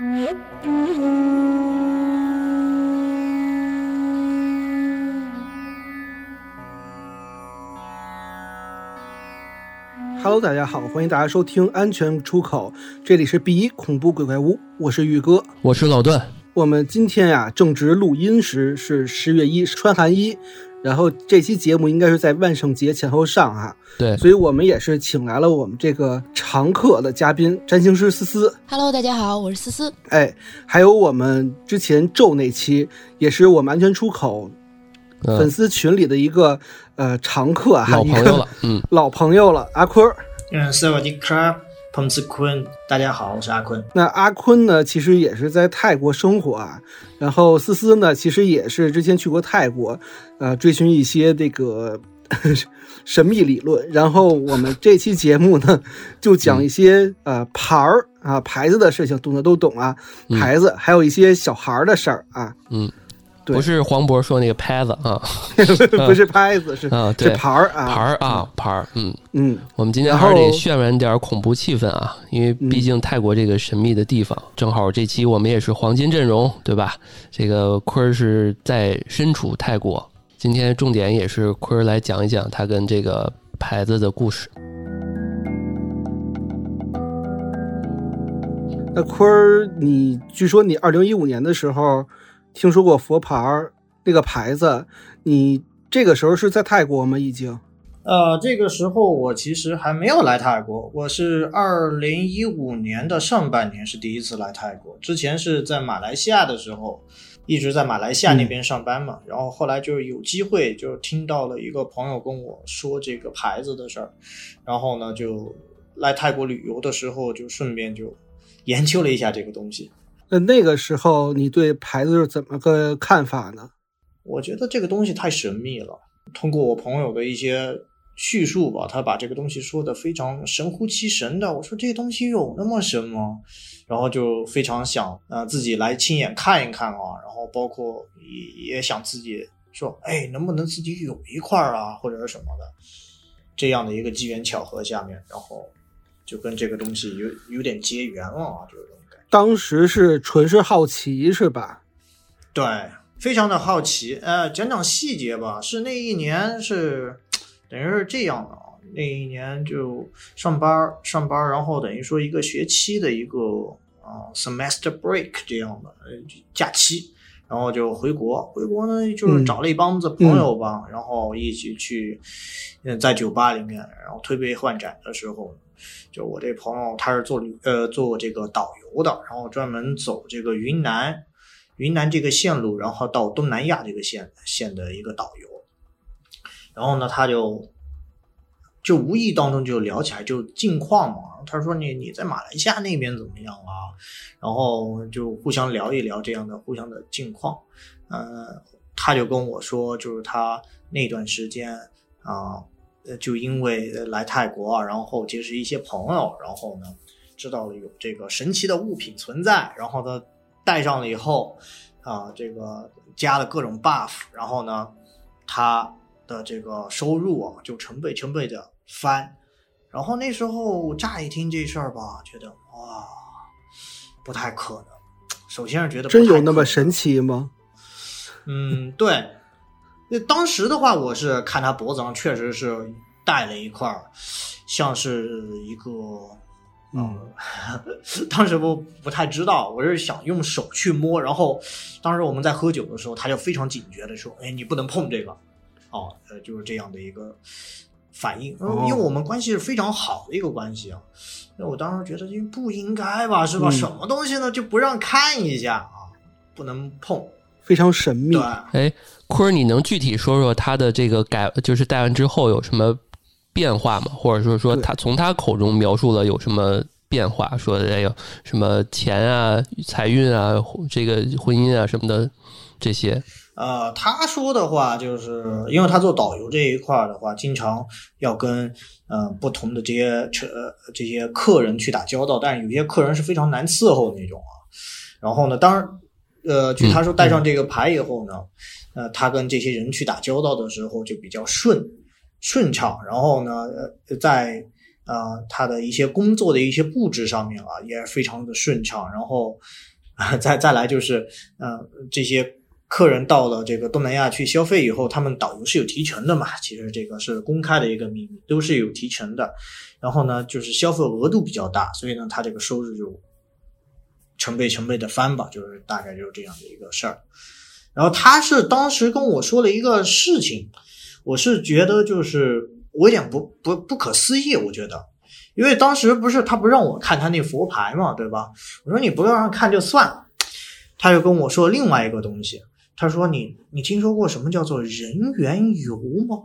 Hello，大家好，欢迎大家收听《安全出口》，这里是 B 一恐怖鬼怪屋，我是玉哥。我是老段。我们今天呀，正值录音时是十月一，穿寒衣。然后这期节目应该是在万圣节前后上哈，对。所以我们也是请来了我们这个常客的嘉宾，占星师思思。哈喽，大家好，我是思思。哎，还有我们之前咒那期，也是我们安全出口粉丝群里的一个呃常客哈，一个老朋友了，阿坤。嗯，萨瓦迪卡。彭志坤大家好我是阿坤。那阿坤呢其实也是在泰国生活啊然后思思呢其实也是之前去过泰国呃追寻一些这个 神秘理论然后我们这期节目呢 就讲一些呃牌儿啊牌子的事情懂的都懂啊牌子还有一些小孩儿的事儿啊。嗯。不是黄渤说那个拍子啊。不是拍子，是啊，是对，牌儿啊，牌儿啊牌儿，嗯，嗯，我们今天还是得渲染点恐怖气氛啊，因为毕竟泰国这个神秘的地方，正好这期我们也是黄金阵容，对吧？这个坤儿是在身处泰国，今天重点也是坤儿来讲一讲他跟这个牌子的故事。那坤儿，你据说你二零一五年的时候听说过佛牌儿那个牌子，你这个时候是在泰国吗？已经？呃，这个时候我其实还没有来泰国，我是二零一五年的上半年是第一次来泰国，之前是在马来西亚的时候，一直在马来西亚那边上班嘛，然后后来就是有机会就听到了一个朋友跟我说这个牌子的事儿，然后呢就来泰国旅游的时候就顺便就研究了一下这个东西，那那个时候你对牌子是怎么个看法呢？我觉得这个东西太神秘了。通过我朋友的一些叙述吧，他把这个东西说的非常神乎其神的。我说这东西有那么神吗？然后就非常想呃自己来亲眼看一看啊，然后包括也也想自己说，哎，能不能自己有一块啊，或者是什么的，这样的一个机缘巧合下面，然后就跟这个东西有有点结缘了啊，就是。当时是纯是好奇是吧？对，非常的好奇。呃，讲讲细节吧。是那一年是，等于是这样的啊。那一年就上班上班，然后等于说一个学期的一个啊、semester break 这样的呃假期，然后就回国。回国呢，就是找了一帮子朋友吧，然后一起去，嗯，在酒吧里面，然后推杯换盏的时候。就我这朋友，他是做旅呃做这个导游的，然后专门走这个云南云南这个线路，然后到东南亚这个线线的一个导游。然后呢，他就就无意当中就聊起来就近况嘛。他说你你在马来西亚那边怎么样啊？然后就互相聊一聊这样的互相的近况。呃，他就跟我说，就是他那段时间啊。就因为来泰国啊，然后结识一些朋友，然后呢，知道了有这个神奇的物品存在，然后呢，带上了以后，啊，这个加了各种 buff，然后呢，他的这个收入啊就成倍成倍的翻，然后那时候乍一听这事儿吧，觉得哇，不太可能。首先是觉得真有那么神奇吗？嗯，对。那当时的话，我是看他脖子上确实是戴了一块儿，像是一个，嗯，当时不不太知道，我是想用手去摸，然后当时我们在喝酒的时候，他就非常警觉的说：“哎，你不能碰这个。”哦，呃，就是这样的一个反应，哦因为我们关系是非常好的一个关系啊。那我当时觉得这不应该吧，是吧？嗯什么东西呢？就不让看一下啊，不能碰。非常神秘对。。哎，坤儿，你能具体说说他的这个改，就是戴完之后有什么变化吗？或者说说他从他口中描述了有什么变化？说哎呦什么钱啊、财运啊、这个婚姻啊什么的这些。呃，他说的话就是，因为他做导游这一块儿的话，经常要跟嗯、呃不同的这些车呃这些客人去打交道，但是有些客人是非常难伺候那种啊。然后呢，当然，呃，据他说带上这个牌以后呢，呃，他跟这些人去打交道的时候就比较顺顺畅。然后呢，呃，在呃，他的一些工作的一些布置上面啊，也非常的顺畅。然后，啊，再再来就是，呃，这些客人到了这个东南亚去消费以后，他们导游是有提成的嘛？其实这个是公开的一个秘密，都是有提成的。然后呢，就是消费额度比较大，所以呢，他这个收入就成倍成倍的翻吧，就是大概就是这样的一个事儿。然后他是当时跟我说了一个事情，我是觉得就是。我有点不不不可思议，我觉得，因为当时不是他不让我看他那佛牌嘛，对吧？我说你不要让看就算了，他就跟我说另外一个东西，他说你你听说过什么叫做人缘油吗？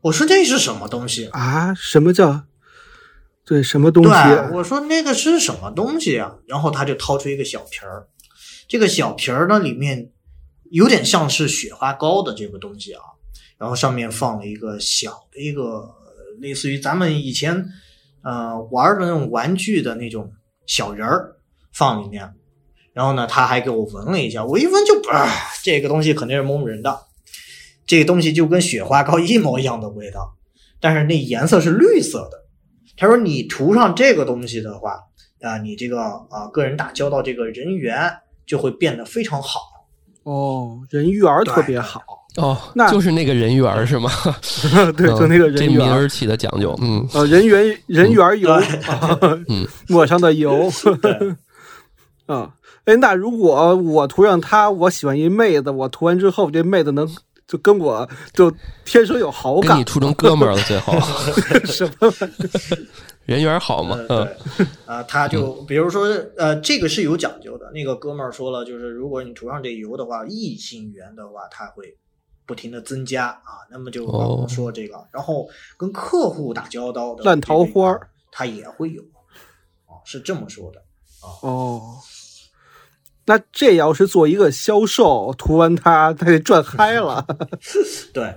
我说这是什么东西啊？什么叫？对，什么东西？对我说那个是什么东西啊？然后他就掏出一个小瓶儿，这个小瓶儿呢里面有点像是雪花膏的这个东西啊。然后上面放了一个小的一个类似于咱们以前呃玩的那种玩具的那种小人儿放里面，然后呢他还给我闻了一下，我一闻就啊这个东西肯定是蒙人的，这个东西就跟雪花膏一模一样的味道，但是那颜色是绿色的。他说你涂上这个东西的话啊，你这个啊个人打交道这个人缘就会变得非常好哦，人缘特别好。哦，那就是那个人缘是吗？对，就那个人缘。这名儿起的讲究，嗯，呃，人缘人缘油，嗯，抹上的油，啊，哎，那如果我涂上它，我喜欢一妹子，我涂完之后，这妹子能就跟我就天生有好感，跟你处成哥们儿了，最后 什么人缘好嘛？嗯，啊，他就比如说，呃，这个是有讲究的。那个哥们儿说了，就是如果你涂上这油的话，异性缘的话，他会。不停的增加啊，那么就说这个，然后跟客户打交道的烂桃花，他也会有啊，是这么说的啊。哦，那这要是做一个销售，涂完它，他得赚嗨了。对，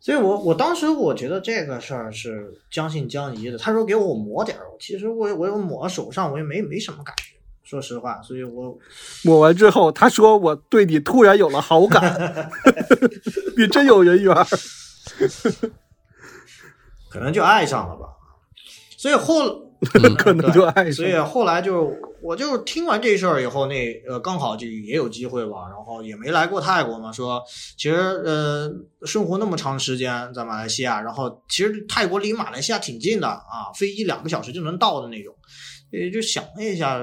所以我我当时我觉得这个事儿是将信将疑的。他说给我抹点儿，其实我我抹手上，我也没没什么感觉。说实话，所以我 抹完之后，他说我对你突然有了好感，你真有人缘，可能就爱上了吧。所以后 可能就爱上，所以后来就我就听完这事儿以后，那呃刚好就也有机会吧，然后也没来过泰国嘛，说其实呃生活那么长时间在马来西亚，然后其实泰国离马来西亚挺近的啊，飞机两个小时就能到的那种。也就想了一下，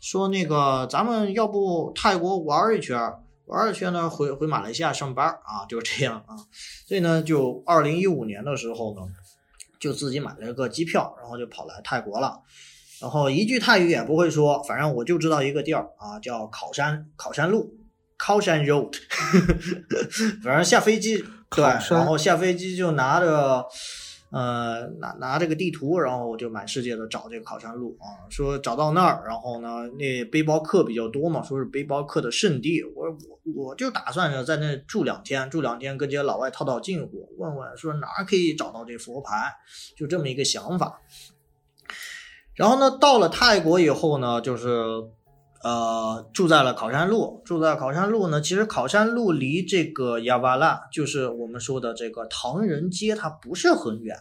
说那个咱们要不泰国玩一圈，玩一圈呢，回回马来西亚上班啊，就这样啊。所以呢，就二零一五年的时候呢，就自己买了个机票，然后就跑来泰国了。然后一句泰语也不会说，反正我就知道一个地儿啊，叫考山考山路，考山 road。反正下飞机对，然后下飞机就拿着。呃，拿拿这个地图，然后我就满世界的找这个考山路啊，说找到那儿，然后呢，那背包客比较多嘛，说是背包客的圣地，我我我就打算着在那住两天，住两天跟这些老外套套近乎，问问说哪可以找到这佛牌，就这么一个想法。然后呢，到了泰国以后呢，就是。呃，住在了考山路，住在考山路呢。其实考山路离这个亚瓦拉，就是我们说的这个唐人街，它不是很远。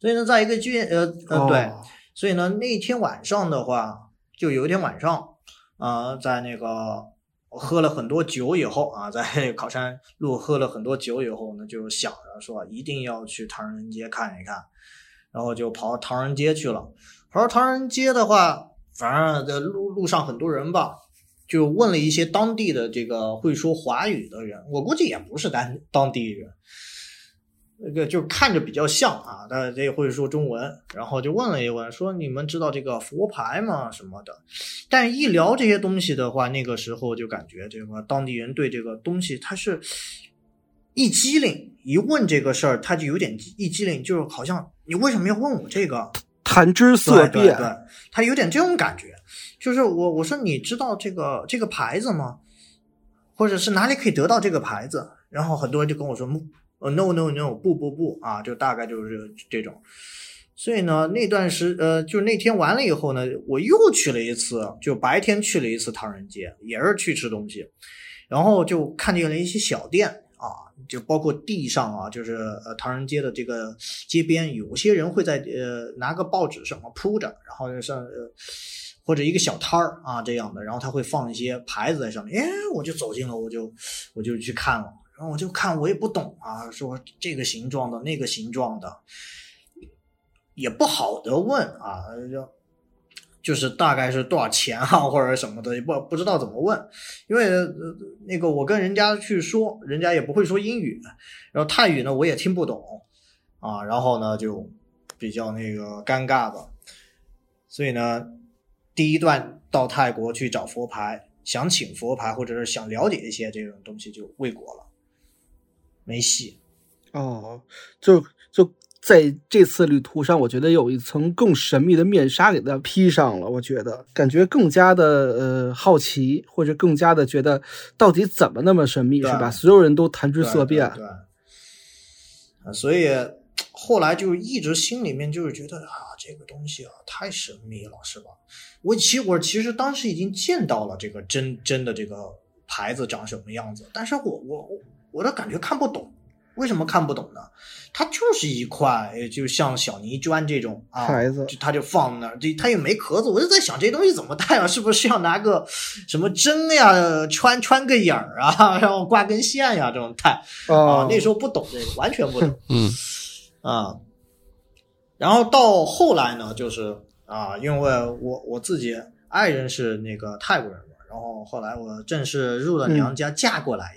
所以呢，在一个剧，呃呃，对，所以呢，那天晚上的话，就有一天晚上，啊，在那个喝了很多酒以后啊，在 考山路喝了很多酒以后呢，就想着说一定要去唐人街看一看，然后就跑到唐人街去了。跑到唐人街的话。反正在路路上很多人吧，就问了一些当地的这个会说华语的人，我估计也不是当当地人，那个就看着比较像啊，他也会说中文，然后就问了一问，说你们知道这个佛牌吗？什么的。但一聊这些东西的话，那个时候就感觉这个当地人对这个东西他是一机灵，一问这个事儿他就有点一机灵，就是好像你为什么要问我这个？谈之色变，对，他有点这种感觉，就是我我说你知道这个这个牌子吗？或者是哪里可以得到这个牌子？然后很多人就跟我说，呃，no no no，不不不啊，就大概就是这种。所以呢，那段时呃，就那天完了以后呢，我又去了一次，就白天去了一次唐人街，也是去吃东西，然后就看见了一些小店啊，就包括地上啊，就是呃唐人街的这个街边，有些人会在呃拿个报纸什么铺着，然后上呃或者一个小摊儿啊这样的，然后他会放一些牌子在上面，哎，我就走进了，我就我就去看了，然后我就看，我也不懂啊，说这个形状的那个形状的，也不好的问啊，就就是大概是多少钱啊，或者什么的，也不不知道怎么问，因为、呃、那个我跟人家去说，人家也不会说英语，然后泰语呢我也听不懂啊，然后呢就比较那个尴尬吧，所以呢，第一段到泰国去找佛牌，想请佛牌或者是想了解一些这种东西就未果了，没戏。哦，就在这次旅途上，我觉得有一层更神秘的面纱给它披上了。我觉得感觉更加的呃好奇，或者更加的觉得到底怎么那么神秘，是吧？所有人都谈之色变。对对对啊所以后来就一直心里面就是觉得啊，这个东西啊太神秘了，是吧？我其实我其实当时已经见到了这个真真的这个牌子长什么样子，但是我我我我的感觉看不懂。为什么看不懂呢？它就是一块，呃就像小泥砖这种啊，牌子就它就放那儿，这它也没壳子。我就在想，这东西怎么戴啊？是不是要拿个什么针呀，穿穿个眼儿啊，然后挂根线呀，这种戴？啊哦，，那时候不懂这个，完全不懂嗯啊。然后到后来呢，就是啊，因为我我自己爱人是那个泰国人嘛，然后后来我正式入了娘家，嫁过来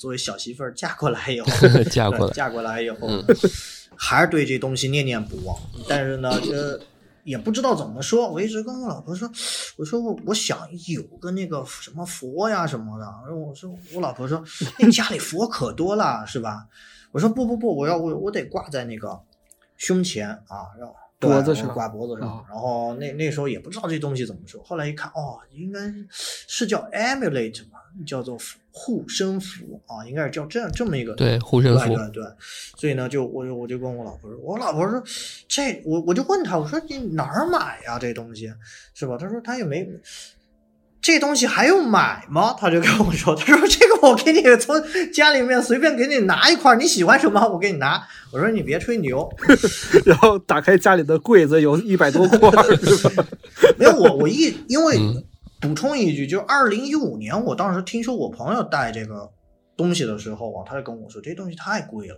作为小媳妇儿嫁过来以后，嫁过来嫁过来以后嗯，还是对这东西念念不忘。但是呢，这也不知道怎么说。我一直跟我老婆说，我说我我想有个那个什么佛呀什么的。然后我说我老婆说，那家里佛可多了，是吧？我说不不不，我要我我得挂在那个胸前啊，然后。脖子上挂脖子上哦，然后那那时候也不知道这东西怎么说，后来一看，哦，应该是叫 amulet 吧，叫做护身符啊，应该是叫这样这么一个对护身符对对对，所以呢，就我就我就跟我老婆说，我老婆说这我我就问她，我说你哪儿买呀、这东西是吧？她说她也没。这东西还用买吗？她就跟我说，她说这个我给你从家里面随便给你拿一块，你喜欢什么我给你拿。我说你别吹牛，然后打开家里的柜子，有一百多块？没有我我一因为嗯补充一句，就二零一五年，我当时听说我朋友带这个东西的时候啊，他就跟我说这东西太贵了，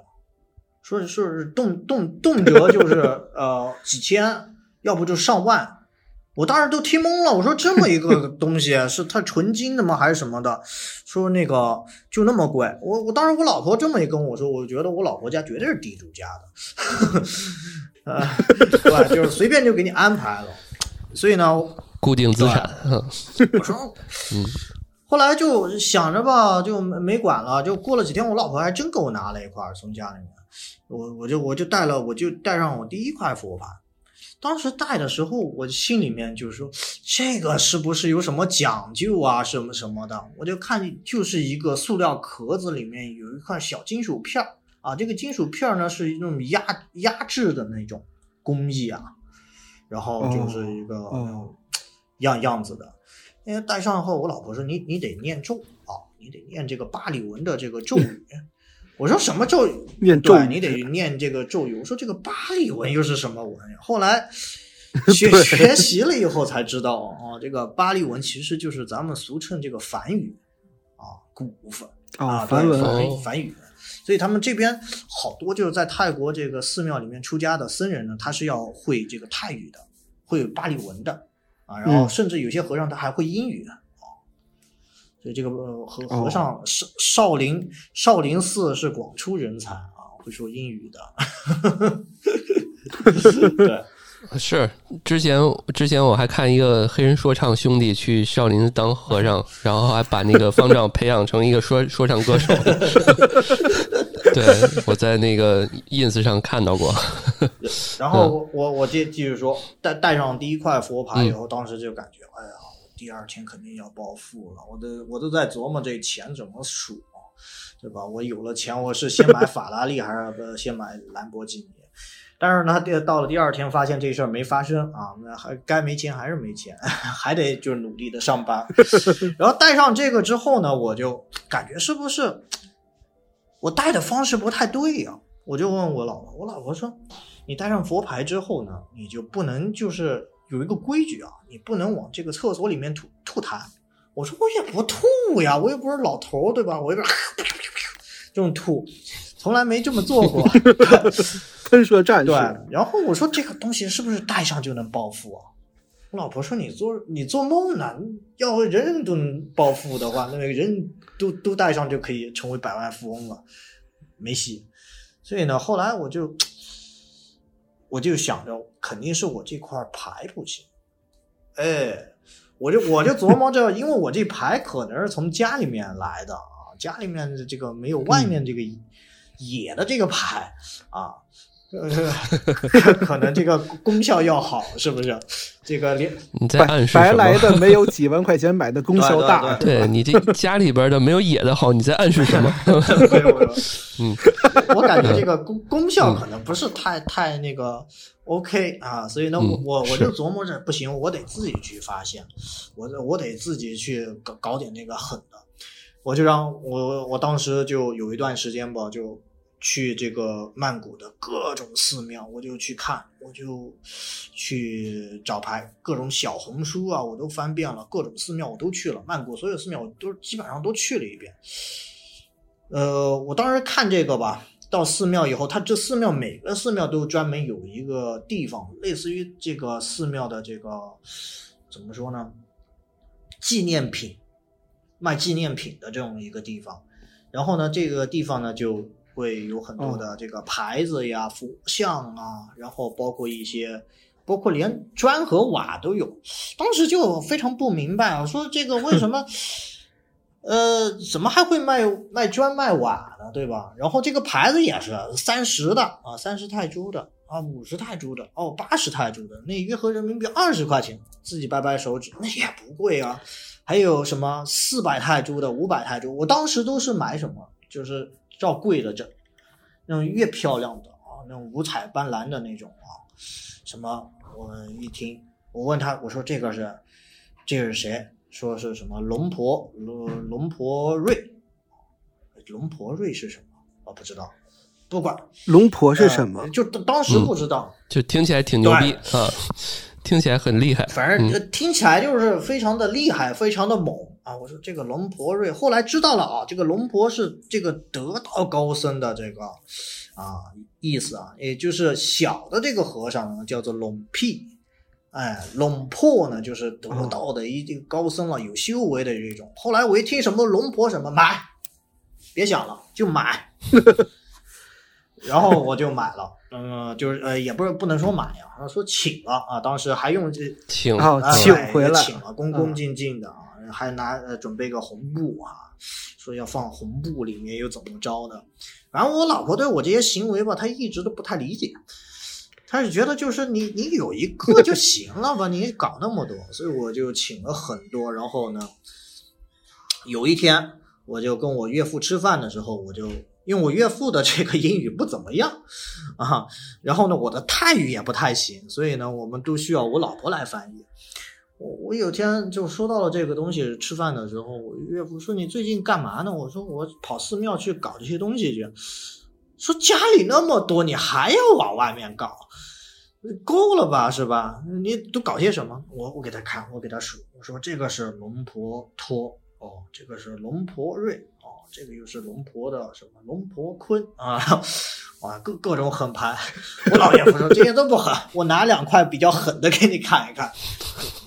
说是说是动动动辄就是 呃几千，要不就上万。我当时都听懵了，我说这么一个东西是它纯金的吗，还是什么的？说那个就那么贵，我我当时我老婆这么一跟我说，我觉得我老婆家绝对是地主家的，呃，对吧？就是随便就给你安排了，所以呢，固定资产，嗯 我说，后来就想着吧，就没没管了。就过了几天，我老婆还真给我拿了一块儿从家里面，我我就我就带了，我就带上我第一块佛牌。当时带的时候，我心里面就是说，这个是不是有什么讲究啊，什么什么的？我就看就是一个塑料壳子里面有一块小金属片儿啊，这个金属片儿呢是一种压压制的那种工艺啊，然后就是一个、哦样样子的。因为戴上后，我老婆说你你得念咒啊，你得念这个巴里文的这个咒语。我说什么咒语？对，念咒语你得念这个咒语。我说这个巴里文又是什么文呀？后来 学学习了以后才知道啊，这个巴利文其实就是咱们俗称这个梵语啊，古梵啊，哦，梵文梵语。所以他们这边好多就是在泰国这个寺庙里面出家的僧人呢，他是要会这个泰语的，会巴利文的啊，然后嗯甚至有些和尚他还会英语啊。所以这个呃和哦和尚少少林少林寺是广出人才啊，会说英语的。对，是之前之前我还看一个黑人说唱兄弟去少林当和尚，然后还把那个方丈培养成一个说说唱歌手。对，我在那个 ins 上看到过。然后我我我接继续说，带带上第一块佛牌以后，当时就感觉，哎呀，我第二天肯定要暴富了。我都我都在琢磨这钱怎么数，对吧？我有了钱，我是先买法拉利还是先买兰博基尼？但是呢，第到了第二天，发现这事儿没发生啊，那还该没钱还是没钱，还得就是努力的上班。然后带上这个之后呢，我就感觉是不是我戴的方式不太对呀、我就问我老婆，我老婆说，你戴上佛牌之后呢，你就不能就是有一个规矩啊，你不能往这个厕所里面吐吐痰。我说我也不吐呀，我又不是老头，对吧？我一边这种吐，从来没这么做过。喷射战士对，然后我说这个东西是不是戴上就能暴富啊？我老婆说你做你做梦呢，要人人都能暴富的话，那个人都都戴上就可以成为百万富翁了，没戏。所以呢，后来我就我就想着，肯定是我这块牌不行，哎，我就我就琢磨着，因为我这牌可能是从家里面来的啊，家里面的这个没有外面这个野的这个牌啊。呃，可能这个功效要好，是不是？这个连你在白白暗示什么？来的没有几万块钱买的功效大，对对你这家里边的没有野的好，你在暗示什么？没有没有，嗯，我感觉这个功功效可能不是太太那个 OK 啊，所以呢，我我就琢磨着，不行，我得自己去发现，我我得自己去搞搞点那个狠的，我就让我我当时就有一段时间吧，就去这个曼谷的各种寺庙，我就去看，我就去找牌，各种小红书啊，我都翻遍了，各种寺庙我都去了，曼谷所有寺庙我都基本上都去了一遍。呃，我当时看这个吧，到寺庙以后，它这寺庙每个寺庙都专门有一个地方，类似于这个寺庙的这个怎么说呢？纪念品，卖纪念品的这种一个地方。然后呢，这个地方呢就会有很多的这个牌子呀、佛像啊，然后包括一些，包括连砖和瓦都有。当时就非常不明白啊，说这个为什么？呃，怎么还会卖卖砖卖瓦呢？对吧？然后这个牌子也是三十的啊，三十泰铢的啊，五十泰铢的哦，八十泰铢的，那约合人民币二十块钱，自己掰掰手指，那也不贵啊。还有什么四百泰铢的、五百泰铢，我当时都是买什么，就是照贵的整，那种越漂亮的啊，那种五彩斑斓的那种啊，什么我一听，我问他，我说这个是这个是谁？说是什么龙婆龙龙婆瑞，龙婆瑞是什么？我不知道，不管龙婆是什么呃？就当当时不知道，就听起来挺牛逼啊，听起来很厉害。反正呃听起来就是非常的厉害，非常的猛啊！我说这个龙婆瑞，后来知道了啊，这个龙婆是这个得道高僧的这个啊意思啊，也就是小的这个和尚呢叫做龙屁，哎，龙婆呢就是得道的一这个高僧了，有修为的这种。后来我一听什么龙婆什么买，别想了，就买。然后我就买了，嗯、就是呃，也不是不能说买呀，说请了啊，当时还用这请请回来请了，恭恭敬敬的啊，还拿呃准备个红布啊，说要放红布，里面又怎么着的？反正我老婆对我这些行为吧，她一直都不太理解，她是觉得就是你你有一个就行了吧，你搞那么多，所以我就请了很多，然后呢，有一天我就跟我岳父吃饭的时候，我就。因为我岳父的这个英语不怎么样啊，然后呢，我的泰语也不太行，所以呢，我们都需要我老婆来翻译。我我有天就说到了这个东西，吃饭的时候，我岳父说：“你最近干嘛呢？”我说：“我跑寺庙去搞这些东西去。”说家里那么多，你还要往外面搞，够了吧？是吧？你都搞些什么？我我给他看，我给他数，我说这个是龙婆托，哦，这个是龙婆瑞，这个又是龙婆的什么龙婆坤啊，哇，各各种狠牌。我老岳父说这些都不狠，我拿两块比较狠的给你看一看。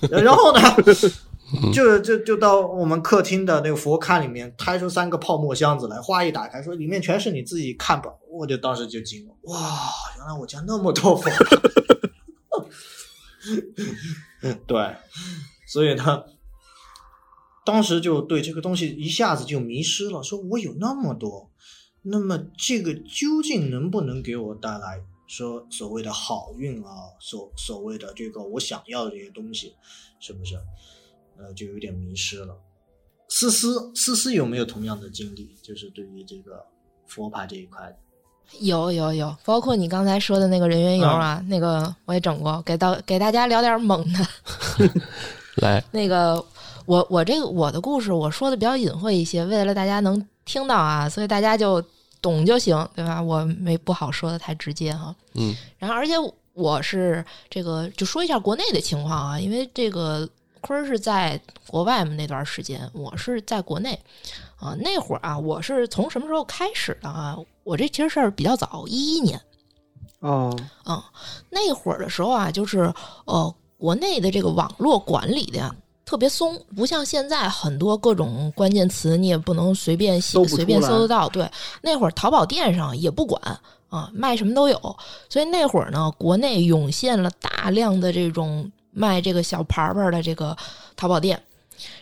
然后呢，就就就到我们客厅的那个佛龛里面，开出三个泡沫箱子来，哗一打开，说里面全是你自己看吧。我就当时就惊了，哇，原来我家那么多佛。对，所以呢，当时就对这个东西一下子就迷失了，说我有那么多，那么这个究竟能不能给我带来说所谓的好运啊，所所谓的这个我想要的这些东西，是不是？呃，就有点迷失了。思思思思有没有同样的经历？就是对于这个佛牌这一块的，有有有，包括你刚才说的那个人员油啊，那个我也整过，给到给大家聊点猛的。来，那个我我这个我的故事我说的比较隐晦一些，为了大家能听到啊，所以大家就懂就行，对吧？我没不好说的太直接哈。嗯，然后而且我是这个就说一下国内的情况啊，因为这个坤儿是在国外嘛那段时间，我是在国内啊。那会儿啊，我是从什么时候开始的啊？我这其实事儿比较早，一一年。哦，嗯，那会儿的时候啊，就是呃，国内的这个网络管理的呀特别松，不像现在很多各种关键词你也不能随便写随便搜得到。对，那会儿淘宝店上也不管啊，卖什么都有，所以那会儿呢，国内涌现了大量的这种卖这个小牌牌的这个淘宝店。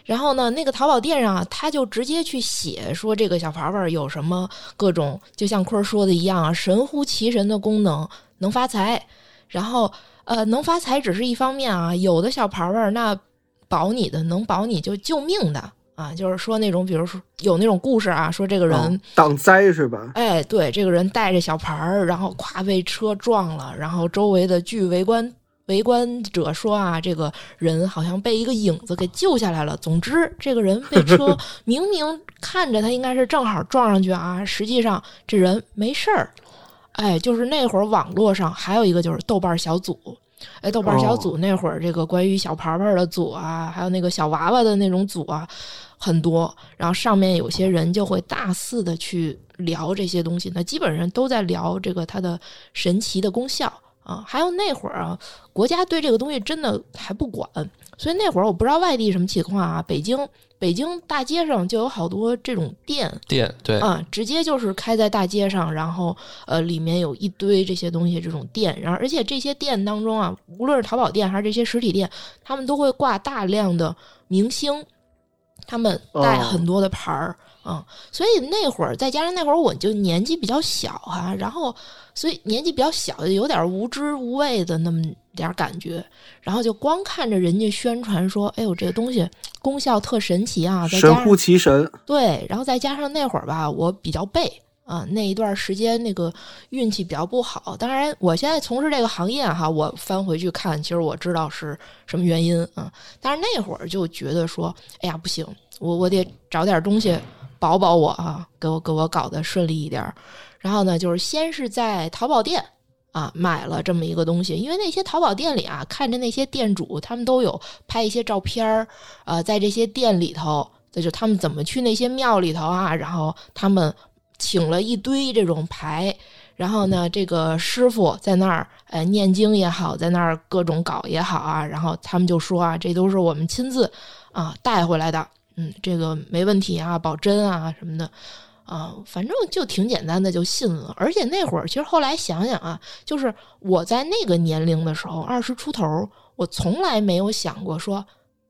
然后呢，那个淘宝店上啊，他就直接去写说这个小牌牌有什么各种，就像坤儿说的一样啊，神乎其神的功能，能发财。然后呃，能发财只是一方面啊，有的小牌牌那保你的，能保你就救命的啊，就是说那种，比如说有那种故事啊，说这个人。哦挡灾是吧？哎，对，这个人带着小牌儿，然后咵被车撞了，然后周围的据围观围观者说啊，这个人好像被一个影子给救下来了。总之，这个人被车 明明看着他应该是正好撞上去啊，实际上这人没事儿。哎，就是那会儿网络上还有一个就是豆瓣小组。哎，豆瓣小组那会儿，这个关于小牌牌的组啊，还有那个小娃娃的那种组啊，很多。然后上面有些人就会大肆的去聊这些东西，那基本上都在聊这个它的神奇的功效啊。还有那会儿啊，国家对这个东西真的还不管，所以那会儿我不知道外地什么情况啊，北京北京大街上就有好多这种店，店对，啊，直接就是开在大街上，然后呃，里面有一堆这些东西，这种店，然后而且这些店当中啊，无论是淘宝店还是这些实体店，他们都会挂大量的明星，他们带哦很多的牌儿。嗯，所以那会儿再加上那会儿我就年纪比较小哈、然后所以年纪比较小，有点无知无畏的那么点儿感觉，然后就光看着人家宣传说，哎呦这个东西功效特神奇啊，再加上神乎其神。对，然后再加上那会儿吧，我比较背啊，那一段时间那个运气比较不好。当然，我现在从事这个行业哈，我翻回去看，其实我知道是什么原因啊。但是那会儿就觉得说，哎呀，不行，我我得找点东西保保我啊，给我给我搞得顺利一点。然后呢，就是先是在淘宝店。啊，买了这么一个东西，因为那些淘宝店里啊，看着那些店主他们都有拍一些照片儿，呃，在这些店里头，这就他们怎么去那些庙里头啊，然后他们请了一堆这种牌，然后呢，这个师傅在那儿呃念经也好，在那儿各种搞也好啊，然后他们就说啊，这都是我们亲自啊带回来的，嗯，这个没问题啊，保真啊什么的。啊，反正就挺简单的，就信了。而且那会儿，其实后来想想啊，就是我在那个年龄的时候，二十出头，我从来没有想过说，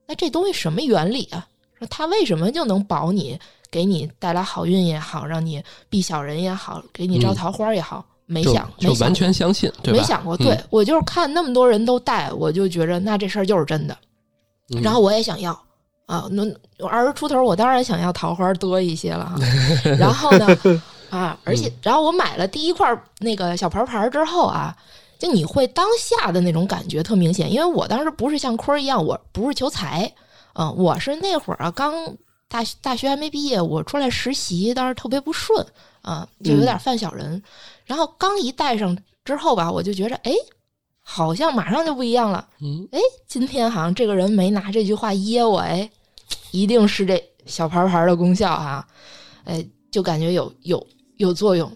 那这东西什么原理啊？说它为什么就能保你，给你带来好运也好，让你避小人也好，给你招桃花也好，没想，没想就完全相信，对？没想过。嗯对、我就是看那么多人都带，我就觉着那这事儿就是真的。嗯然后我也想要啊，那我二十出头，我当然想要桃花多一些了哈。然后呢，啊，而且然后我买了第一块那个小牌牌之后啊，就你会当下的那种感觉特明显，因为我当时不是像坤儿一样，我不是求财，嗯、我是那会儿啊刚大大学还没毕业，我出来实习，当时特别不顺啊，就有点犯小人。然后刚一戴上之后吧，我就觉着哎。好像马上就不一样了，嗯，哎，今天好像这个人没拿这句话噎我，哎，一定是这小牌牌的功效哈、哎，就感觉有有有作用。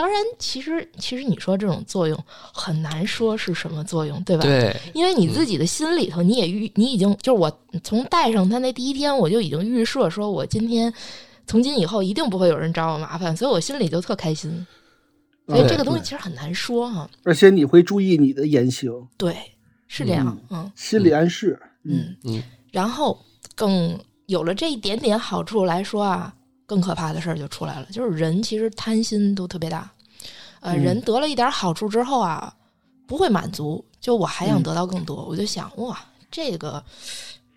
嗯，当然，其实其实你说这种作用很难说是什么作用，对吧？对，因为你自己的心里头，你也预，你已经就是我从戴上它那第一天，我就已经预设说，我今天从今以后一定不会有人找我麻烦，所以我心里就特开心。所以这个东西其实很难说哈、而且你会注意你的言行，对，是这样，嗯心理暗示。嗯嗯然后更有了这一点点好处来说啊，更可怕的事儿就出来了，就是人其实贪心都特别大，呃，嗯。人得了一点好处之后啊，不会满足，就我还想嗯。得到更多，我就想哇，这个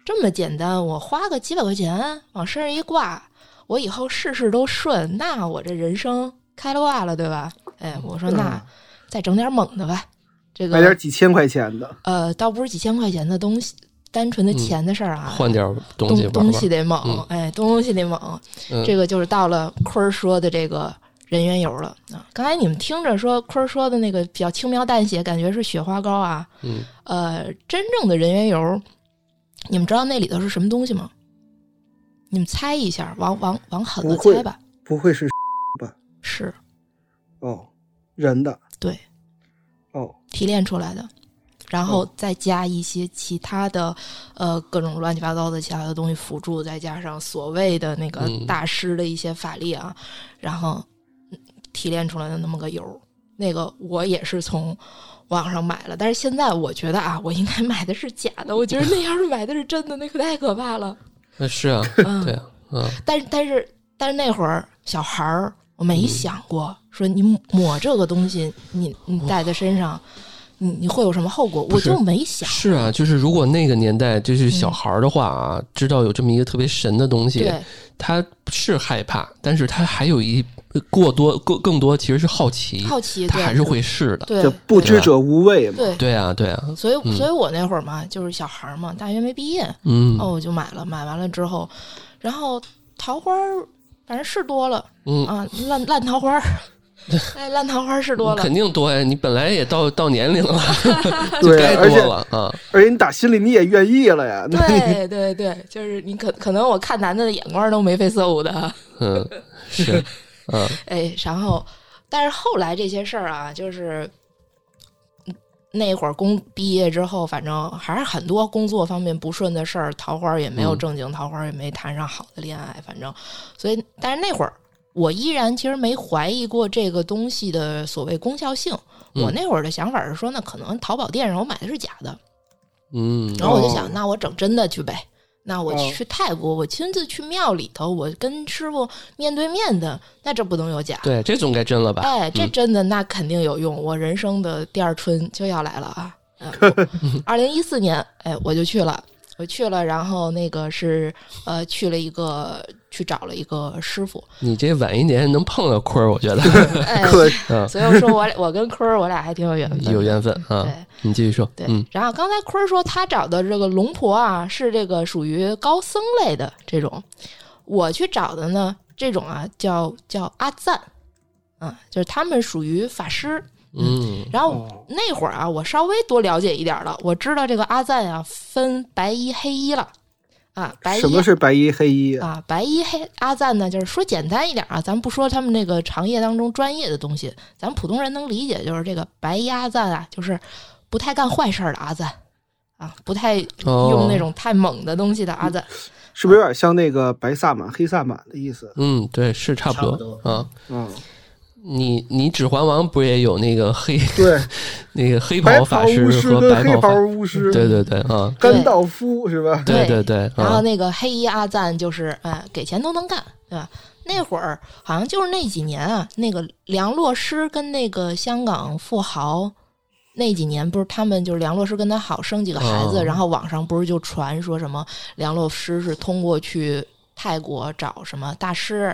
这么简单，我花个几百块钱往身上一挂，我以后事事都顺，那我这人生开了挂了，对吧？哎，我说那嗯再整点猛的吧，这个买点几千块钱的，呃，倒不是几千块钱的东西，单纯的钱的事儿啊，换点东东西得猛，嗯哎，东西得猛。嗯这个就是到了坤儿说的这个人缘油了啊。刚才你们听着说坤儿说的那个比较轻描淡写，感觉是雪花膏啊。嗯，呃，真正的人缘油，你们知道那里头是什么东西吗？你们猜一下，往往往狠了猜吧。不会是 吧是哦，人的对，哦，提炼出来的，然后再加一些其他的，呃，各种乱七八糟的其他的东西辅助，再加上所谓的那个嗯。大师的一些法力啊，然后嗯提炼出来的那么个油，那个我也是从网上买了，但是现在我觉得啊，我应该买的是假的，我觉得那要是买的是真的，那可太可怕了。那 是啊，嗯，对啊，嗯，但是但是但是那会儿小孩儿，我没想过、说你抹这个东西，你你带在身上，你你会有什么后果？我就没想。是啊，就是如果那个年代就是小孩儿的话啊，知道有这么一个特别神的东西，他是害怕，但是他还有一过多更更多其实是好奇，好奇，他还是会试的。对不知者无畏嘛。对。对啊，对啊，所以，嗯所以我那会儿嘛，就是小孩儿嘛，大学没毕业，嗯哦，我就买了。买完了之后，然后桃花儿反正是多了嗯，啊，烂烂桃花儿，哎，烂桃花是多了肯，定多呀，你本来也到到年龄了，对该而且多了啊。而且你打心里你也愿意了呀。对对对，就是你可可能我看男的的眼光都眉飞色舞的，嗯，是，嗯哎，然后，但是后来这些事儿啊，就是嗯那会儿工毕业之后，反正还是很多工作方面不顺的事儿，桃花也没有嗯正经桃花，也没谈上好的恋爱，反正，所以，但是那会儿我依然其实没怀疑过这个东西的所谓功效性。我嗯那会儿的想法是说，那可能淘宝店上我买的是假的，嗯，然后我就哦想，那我整真的去呗。那我哦去泰国，我亲自去庙里头，我跟师傅面对面的，那这不能有假。对，这总该真了吧？哎，这嗯真的那肯定有用，我人生的第二春就要来了啊！二零一四年，哎，我就去了，我去了，然后那个是呃去了一个去找了一个师傅，你这晚一年能碰到坤儿，我觉得 哎，所以我说我我跟坤儿我俩还挺有缘分，有缘分啊。对。你继续说，对，嗯然后刚才坤儿说他找的这个龙婆啊，是这个属于高僧类的这种，我去找的呢，这种啊叫叫阿赞，嗯，就是他们属于法师。嗯然后哦那会儿啊，我稍微多了解一点了，我知道这个阿赞啊分白衣黑衣了，啊，白衣什么是白衣黑衣？啊，白衣黑阿赞呢，就是说简单一点啊，咱不说他们那个行业当中专业的东西，咱普通人能理解，就是这个白衣阿赞啊，就是不太干坏事儿的阿赞啊，不太哦用那种太猛的东西的阿赞。是不是有点像那个白萨满、黑萨满的意思？嗯，对，是差不差不多多啊。嗯，你你指环王不也有那个黑对，那个黑袍法师和白袍？巫师，对对对啊，甘道夫是吧？对对对对然后啊，那个黑衣阿赞就是，哎，给钱都能干，对吧？那会儿好像就是那几年啊，那个梁洛施跟那个香港富豪那几年，不是他们就是梁洛施跟他好生几个孩子，哦然后网上不是就传说什么梁洛施是通过去泰国找什么大师、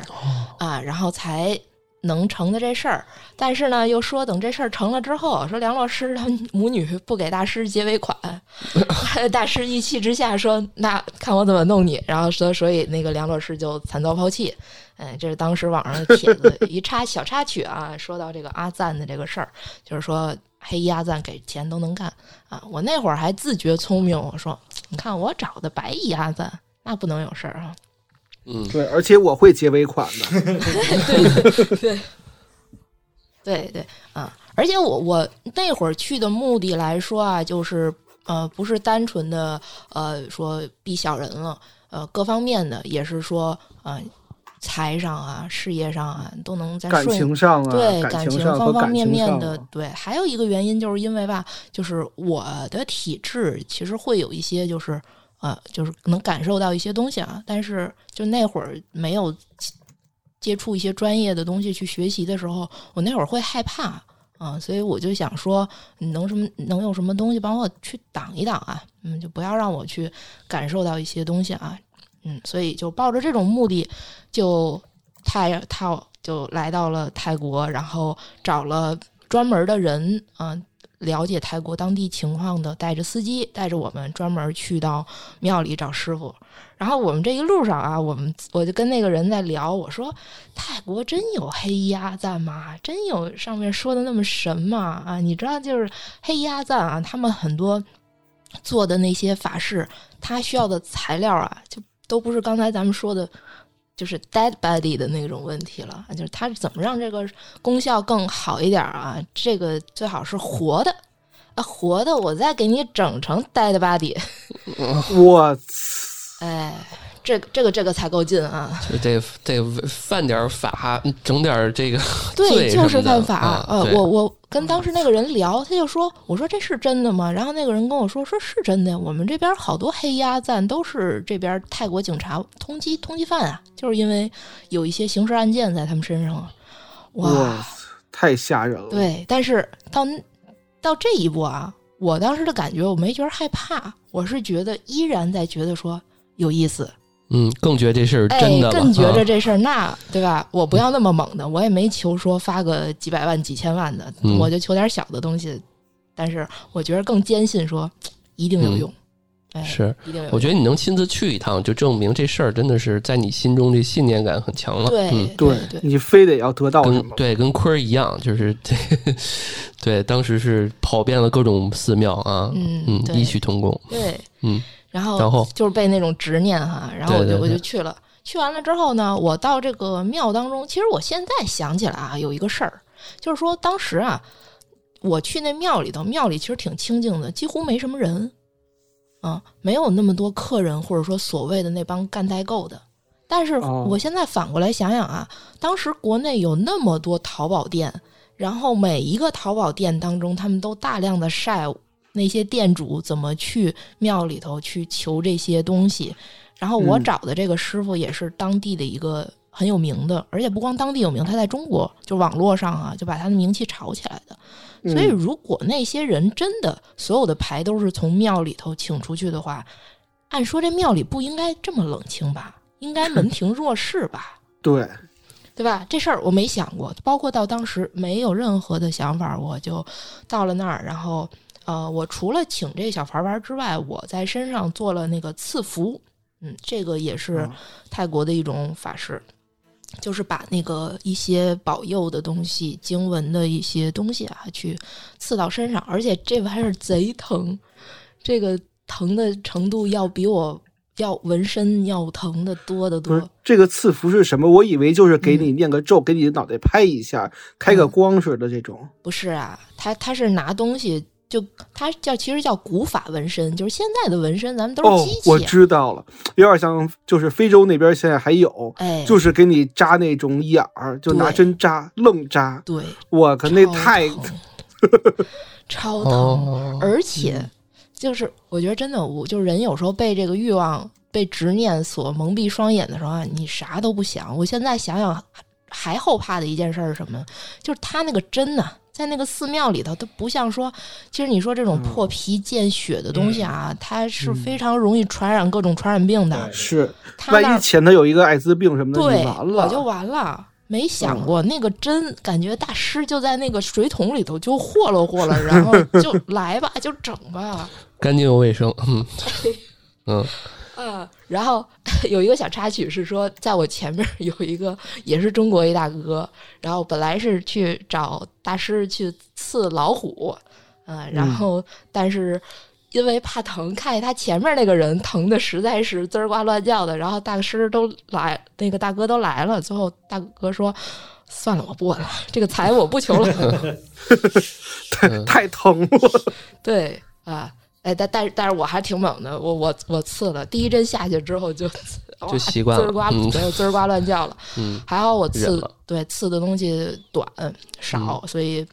啊，然后才。能成的这事儿，但是呢，又说等这事儿成了之后，说梁老师他们母女不给大师结尾款，大师一气之下说：“那看我怎么弄你。”然后说，所以那个梁老师就惨遭抛弃。哎，这是当时网上的帖子一插小插曲啊，说到这个阿赞的这个事儿，就是说黑衣阿赞给钱都能干啊。我那会儿还自觉聪明，我说：“你看我找的白衣阿赞，那不能有事儿啊。嗯对，而且我会结尾款的。对”对对啊，而且我我那会儿去的目的来说啊，就是呃，不是单纯的呃说避小人了，呃，各方面的也是说呃。财上啊，事业上啊，都能在感顺情上啊，对感情方方面面的啊，对，还有一个原因就是因为吧，就是我的体质其实会有一些就是呃，就是能感受到一些东西啊，但是就那会儿没有接触一些专业的东西去学习的时候，我那会儿会害怕啊，所以我就想说，能什么能有什么东西帮我去挡一挡啊？嗯，就不要让我去感受到一些东西啊。嗯，所以就抱着这种目的，就泰泰就来到了泰国，然后找了专门的人，嗯、了解泰国当地情况的，带着司机带着我们专门去到庙里找师傅。然后我们这一路上啊，我们我就跟那个人在聊，我说泰国真有黑鸭赞吗？真有上面说的那么神吗？啊，你知道就是黑鸭赞啊，他们很多做的那些法事，他需要的材料啊，就都不是刚才咱们说的。就是 dead body 的那种问题了，就是它怎么让这个功效更好一点啊？这个最好是活的，啊，活的我再给你整成 dead body。我哎，这个这个这个才够劲啊！得得犯点法，整点这个对，就是犯法。啊、呃，我我跟当时那个人聊，他就说：“我说这是真的吗？”然后那个人跟我说：“说是真的，我们这边好多黑鸭赞都是这边泰国警察通缉通缉犯啊，就是因为有一些刑事案件在他们身上啊。”哇，哇，太吓人了。，对，但是到到这一步啊，我当时的感觉我没觉得害怕，我是觉得依然在觉得说有意思，嗯，更觉得这事儿哎真的，了，更觉着啊这事儿那对吧？我不要那么猛的，我也没求说发个几百万、几千万的，嗯我就求点小的东西。但是我觉得更坚信说一定有用，是。一定有用。我觉得你能亲自去一趟，就证明这事儿真的是在你心中这信念感很强了。对嗯，对对，你非得要得到什么？跟对跟坤儿一样，就是对 对，当时是跑遍了各种寺庙啊，嗯对异曲同工。对，嗯，然后就是被那种执念哈，然后我就我就去了。去完了之后呢，我到这个庙当中，其实我现在想起来啊，有一个事儿，就是说当时啊，我去那庙里头，庙里其实挺清静的，几乎没什么人，啊，没有那么多客人，或者说所谓的那帮干代购的。但是哦我现在反过来想想啊，当时国内有那么多淘宝店，然后每一个淘宝店当中，他们都大量的晒那些店主怎么去庙里头去求这些东西。然后我嗯找的这个师傅也是当地的一个很有名的，而且不光当地有名，他在中国就网络上啊就把他的名气炒起来的。所以，嗯如果那些人真的所有的牌都是从庙里头请出去的话，按说这庙里不应该这么冷清吧？应该门 庭若市吧？对，对吧？这事儿我没想过，包括到当时没有任何的想法，我就到了那儿，然后呃，我除了请这小牌玩之外，我在身上做了那个赐福，嗯，这个也是哦泰国的一种法事。就是把那个一些保佑的东西、经文的一些东西啊，去刺到身上，而且这玩意儿贼疼，这个疼的程度要比我要纹身要疼的多得多。这个赐福是什么？我以为就是给你念个咒，给你的脑袋拍一下，开个嗯光似的这种。不是啊，他他是拿东西，就它叫其实叫古法纹身，就是现在的纹身咱们都哦是机，器、我知道了，有点像，就是非洲那边现在还有，哎，就是给你扎那种眼儿，就拿针扎，愣扎。对，我靠，那 超太疼超疼，哦，而且就是我觉得真的，我就是人有时候被这个欲望、被执念所蒙蔽双眼的时候啊，你啥都不想。我现在想想还后怕的一件事儿是什么？就是他那个针呐、在那个寺庙里头，它不像说，其实你说这种破皮见血的东西啊，它是非常容易传染各种传染病的对。是，万一前头有一个艾滋病什么的，对你完了。我就完了。没想过那个针，感觉大师就在那个水桶里头就和了和了，然后就 来吧，就整吧。干净又卫生，嗯 嗯啊，然后 有一个小插曲是说，在我前面有一个也是中国一大哥，然后本来是去找大师去刺老虎，嗯、然后但是因为怕疼，看见他前面那个人疼的实在是滋儿呱乱叫的，然后大师都来，那个大哥都来了，最后大哥说。算了，我不问了，这个财我不求了。太太疼了。对啊，哎，但但是但是我还挺猛的，我我我刺了，第一针下去之后就就习惯了滋儿呱嗯没有滋儿呱乱叫了。嗯，还好我刺了对刺的东西短嗯少，所以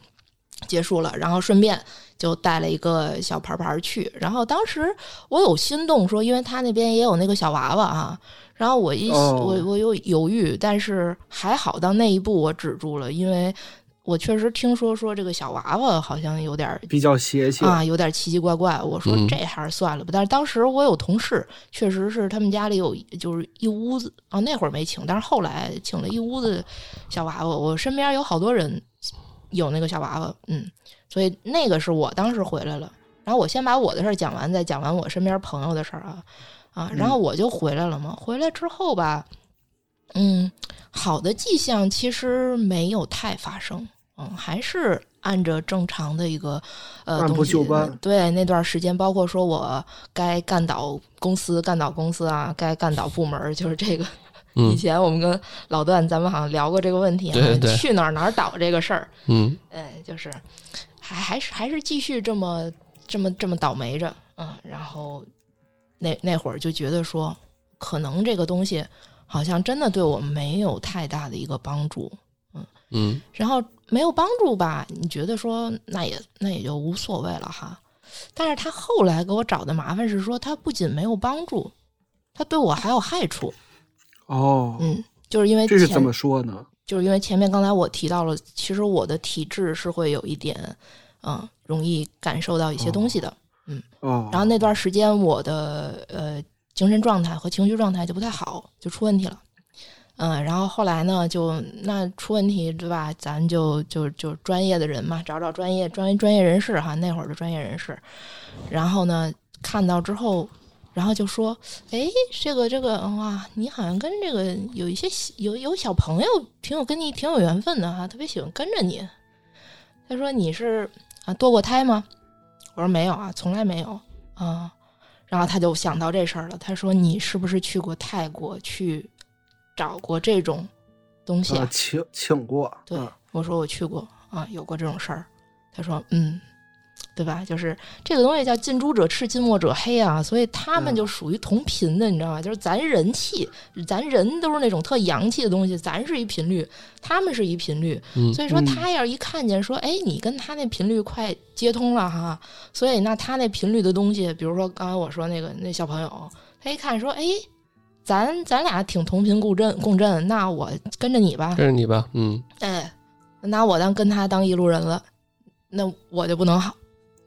结束了。然后顺便就带了一个小牌牌去。然后当时我有心动说，因为他那边也有那个小娃娃啊。然后我一、哦我我又犹豫，但是还好到那一步我止住了，因为我确实听说说这个小娃娃好像有点儿比较邪气。啊，有点奇奇怪怪。我说嗯这还是算了吧。但是当时我有同事，确实是他们家里有就是一屋子啊，那会儿没请，但是后来请了一屋子小娃娃。我身边有好多人有那个小娃娃，嗯，所以那个是我当时回来了。然后我先把我的事儿讲完，再讲完我身边朋友的事儿啊啊，然后我就回来了嘛。回来之后吧，嗯，好的迹象其实没有太发生，嗯，还是按着正常的一个呃按部东西就班对那段时间，包括说我该干倒公司、干倒公司啊，该干倒部门，就是这个。以嗯前我们跟老段咱们好像聊过这个问题啊，对对对去哪儿哪儿倒这个事儿，嗯。哎，就是还还是还是继续这么这么这么倒霉着，嗯，然后那那会儿就觉得说，可能这个东西好像真的对我没有太大的一个帮助，嗯嗯。然后没有帮助吧，你觉得说那也那也就无所谓了哈。但是他后来给我找的麻烦是说，他不仅没有帮助，他对我还有害处。哦，嗯，就是因为前这是怎么说呢？就是因为前面刚才我提到了，其实我的体质是会有一点，嗯，容易感受到一些东西的。哦，然后那段时间我的呃精神状态和情绪状态就不太好，就出问题了。嗯，然后后来呢，就那出问题对吧？咱就就就专业的人嘛，找找专业专业专业人士哈，那会儿的专业人士。然后呢，看到之后，然后就说：“哎，这个这个哇，你好像跟这个有一些有有小朋友挺有跟你挺有缘分的哈，特别喜欢跟着你。”他说：“你是啊堕过胎吗？”我说：“没有啊，从来没有啊。”然后他就想到这事儿了，他说：“你是不是去过泰国去找过这种东西啊？”呃请请过，对嗯，我说我去过啊，有过这种事儿。他说，嗯，对吧？就是这个东西叫近朱者赤，近墨者黑啊，所以他们嗯就属于同频的，你知道吗？就是咱人气，咱人都是那种特洋气的东西，咱是一频率，他们是一频率，嗯所以说嗯他要是一看见说，哎，你跟他那频率快接通了哈，所以那他那频率的东西，比如说刚才我说那个那小朋友，他一看说，哎。咱咱俩挺同频共振共振，那我跟着你吧，跟着你吧？嗯哎，拿我当跟他当一路人了，那我就不能好，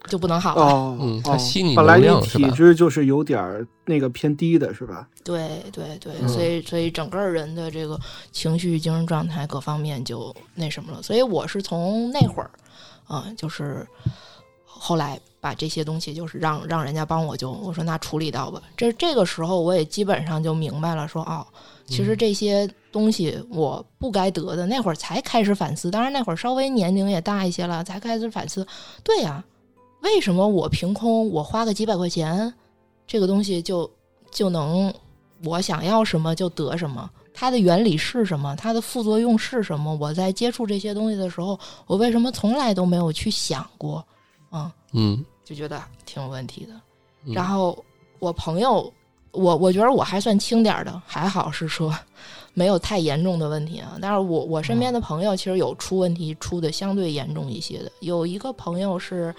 就不能好了。哦，嗯它哦吸你本来你体质就是有点儿那个偏低的，是吧？对对对，嗯所以所以整个人的这个情绪、精神状态各方面就那什么了。所以我是从那会儿，啊、就是后来把这些东西就是让让人家帮我就我说那处理到吧。这这个时候我也基本上就明白了说，哦，其实这些东西我不该得的，那会儿才开始反思。当然那会儿稍微年龄也大一些了，才开始反思。对呀、为什么我凭空我花个几百块钱，这个东西就就能我想要什么就得什么？它的原理是什么？它的副作用是什么？我在接触这些东西的时候，我为什么从来都没有去想过？嗯，嗯就觉得挺有问题的。嗯然后我朋友，我我觉得我还算轻点儿的，还好是说没有太严重的问题啊。但是我我身边的朋友其实有出问题，出的相对严重一些的。有一个朋友是，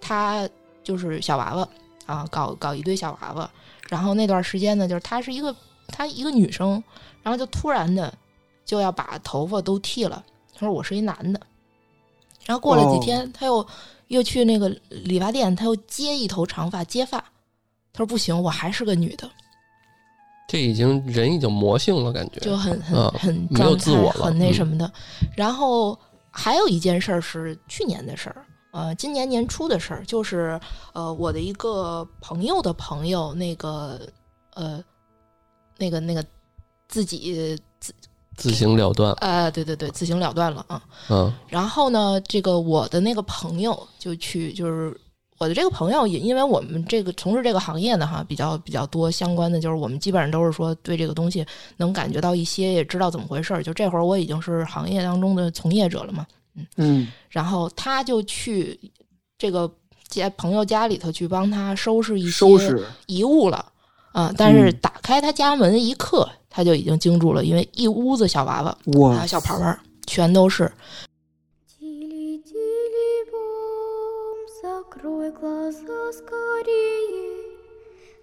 他就是小娃娃啊，搞搞一堆小娃娃。然后那段时间呢，就是她是一个她一个女生，然后就突然的就要把头发都剃了。她说我是一男的，然后过了几哦天，她又又去那个理发店，他又接一头长发接发。他说不行，我还是个女的，这已经人已经魔性了，感觉就很很、啊很没有自我了很那嗯什么的。然后还有一件事儿是去年的事儿，呃，今年年初的事儿，就是呃，我的一个朋友的朋友，那个呃，那个那个自己自自行了断。呃，对对对，自行了断了啊。嗯然后呢，这个我的那个朋友就去，就是我的这个朋友也因为我们这个从事这个行业的哈，比较比较多相关的，就是我们基本上都是说对这个东西能感觉到一些，也知道怎么回事儿。就这会儿我已经是行业当中的从业者了嘛，嗯，然后他就去这个家朋友家里头去帮他收拾一些收拾遗物了啊、但是嗯打开他家门一刻，他就已经惊住了，因为一屋子小娃娃哇啊、小牌牌儿全都是。 Тили-тили-бом, закрой глаза скорее.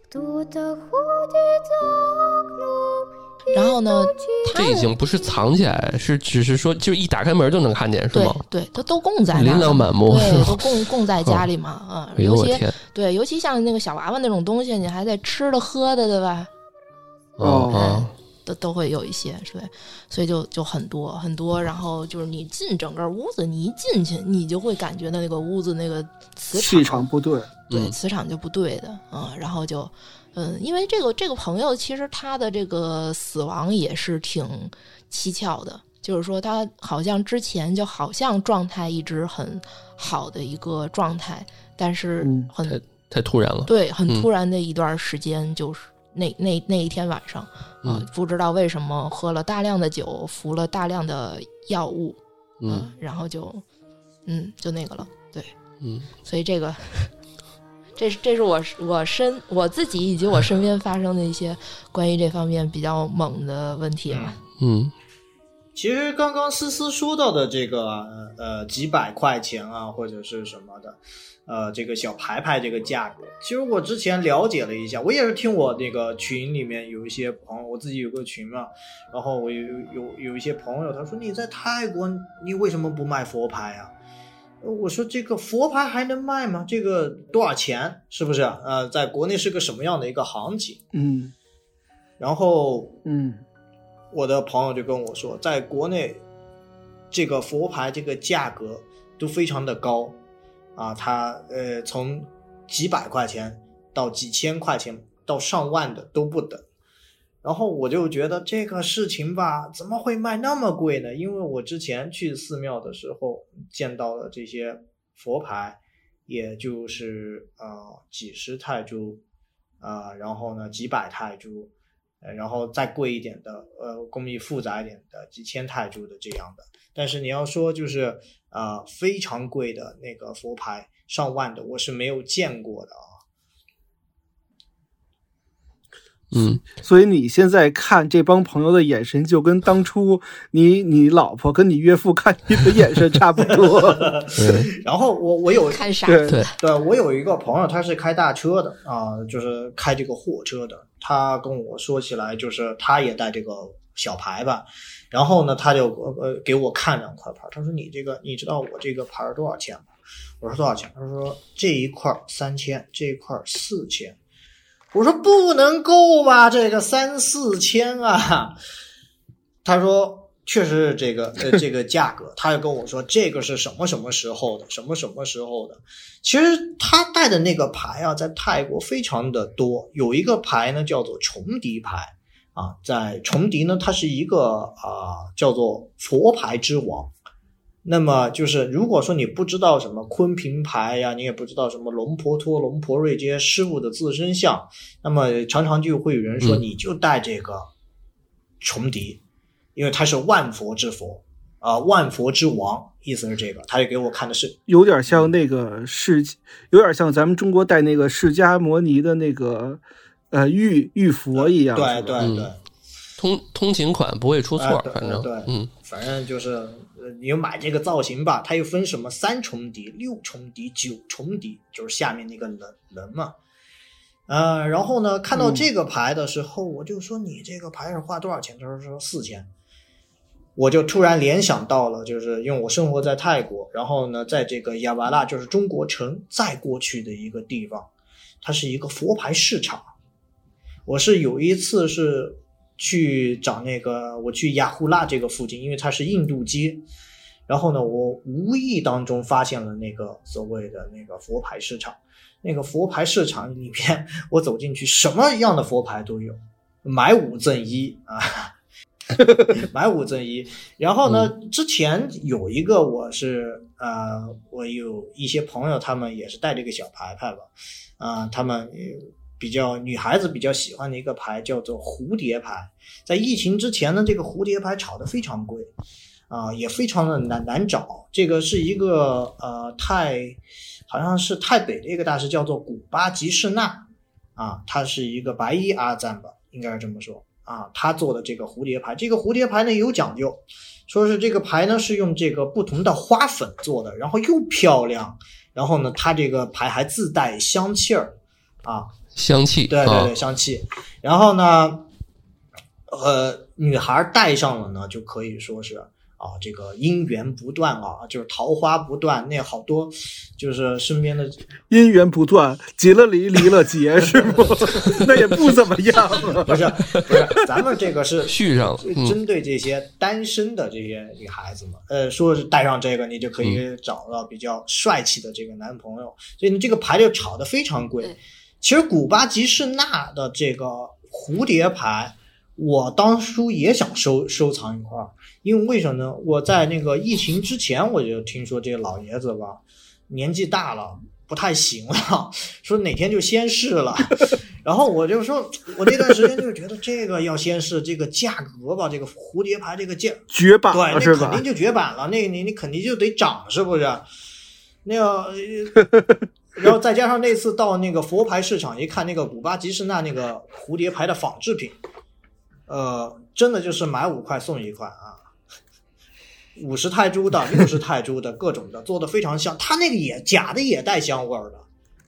Кто-то ходит за окном. 然后呢，他这已经不是藏起来，是只是说就一打开门就能看见，是对吗？对，它都供在那儿。琳琅满目对，都供供在家里嘛，啊、哎呦尤其我天！对，尤其像那个小娃娃那种东西，你还得吃的喝的，对吧？哦。哦，都都会有一些，对，所以就就很多很多，然后就是你进整个屋子，你一进去，你就会感觉到那个屋子那个磁气场不对，对，嗯磁场就不对的嗯、然后就，嗯，因为这个这个朋友其实他的这个死亡也是挺蹊跷的，就是说他好像之前就好像状态一直很好的一个状态，但是嗯很、太太突然了。对，很嗯突然的一段时间，就是那那那一天晚上，啊、嗯不知道为什么喝了大量的酒，服了大量的药物，嗯然后就，嗯，就那个了，对。嗯所以这个，这是这是我我身我自己以及我身边发生的一些关于这方面比较猛的问题嘛。嗯其实刚刚思思说到的这个呃呃几百块钱啊，或者是什么的，呃这个小牌牌这个价格，其实我之前了解了一下，我也是听我那个群里面有一些朋友，我自己有个群嘛，然后我有有有一些朋友他说你在泰国你为什么不卖佛牌啊？呃我说这个佛牌还能卖吗？这个多少钱？是不是？呃，在国内是个什么样的一个行情？嗯然后嗯我的朋友就跟我说，在国内这个佛牌这个价格都非常的高啊，它呃从几百块钱到几千块钱到上万的都不等。然后我就觉得这个事情吧，怎么会卖那么贵呢？因为我之前去寺庙的时候见到的这些佛牌，也就是呃几十泰铢，啊、然后呢几百泰铢，然后再贵一点的，呃，工艺复杂一点的，几千泰铢的这样的。但是你要说就是呃非常贵的那个佛牌，上万的，我是没有见过的啊。嗯所以你现在看这帮朋友的眼神，就跟当初你你老婆跟你岳父看你的眼神差不多。对然后我我有看傻对对，我有一个朋友，他是开大车的啊、就是开这个货车的。他跟我说起来，就是他也带这个小牌吧，然后呢，他就呃呃给我看两块牌，他说你这个你知道我这个牌多少钱吗？我说多少钱？他说这一块三千，这一块四千。我说不能够吧，这个三四千啊。他说确实是这个呃这个价格，他就跟我说这个是什么什么时候的，什么什么时候的。其实他带的那个牌啊，在泰国非常的多，有一个牌呢叫做崇迪牌啊，在崇迪呢，它是一个啊、叫做佛牌之王。那么就是，如果说你不知道什么昆平牌呀、你也不知道什么龙婆托、龙婆瑞这些师傅的自身像，那么常常就会有人说，嗯你就带这个崇迪，因为他是万佛之佛啊、万佛之王，意思是这个。他就给我看的是有点像那个释，有点像咱们中国带那个释迦摩尼的那个呃玉玉佛一样。对对对，通通勤款不会出错反正对嗯反正就是呃你买这个造型吧，它又分什么三重底、六重底、九重底，就是下面那个人人嘛。呃，然后呢，看到嗯这个牌的时候，我就说你这个牌是花多少钱？他说说四千。我就突然联想到了，就是因为我生活在泰国，然后呢，在这个亚瓦拉，就是中国城再过去的一个地方，它是一个佛牌市场。我是有一次是去找那个，我去雅虎拉这个附近，因为它是印度街。然后呢，我无意当中发现了那个所谓的那个佛牌市场。那个佛牌市场里面，我走进去，什么样的佛牌都有，买五赠一啊，买五赠一。然后呢，之前有一个我是呃，我有一些朋友，他们也是带这个小牌牌吧，啊、他们呃比较女孩子比较喜欢的一个牌叫做蝴蝶牌。在疫情之前呢，这个蝴蝶牌炒得非常贵，啊、也非常的难难找。这个是一个呃泰，好像是泰北的一个大师，叫做古巴吉士纳，啊，他是一个白衣阿赞吧，应该是这么说啊。他做的这个蝴蝶牌，这个蝴蝶牌呢有讲究，说是这个牌呢是用这个不同的花粉做的，然后又漂亮，然后呢，它这个牌还自带香气儿，啊，香气对对啊对，香气。然后呢，呃，女孩戴上了呢，就可以说是啊，这个姻缘不断啊，就是桃花不断，那好多就是身边的姻缘不断，结了离，离了结，是不？那也不怎么样啊。不是不是，咱们这个是 续上了，嗯，针对这些单身的这些女孩子嘛，呃，说是戴上这个，你就可以嗯找到比较帅气的这个男朋友，所以你这个牌就炒得非常贵对。其实古巴吉士纳的这个蝴蝶牌，我当初也想收收藏一块儿，因为为什么呢？我在那个疫情之前，我就听说这个老爷子吧，年纪大了。不太行了，说哪天就先试了，然后我就说，我那段时间就觉得这个要先试，这个价格吧，这个蝴蝶牌这个价，绝版对，那肯定？就绝版了，那个你你肯定就得涨，是不是？那个，呃然后再加上那次到那个佛牌市场一看，那个古巴吉士纳那个蝴蝶牌的仿制品，呃，真的就是买五块送一块啊。五十泰铢的、六十泰铢的各种的，做的非常像。它那个也假的也带香味儿的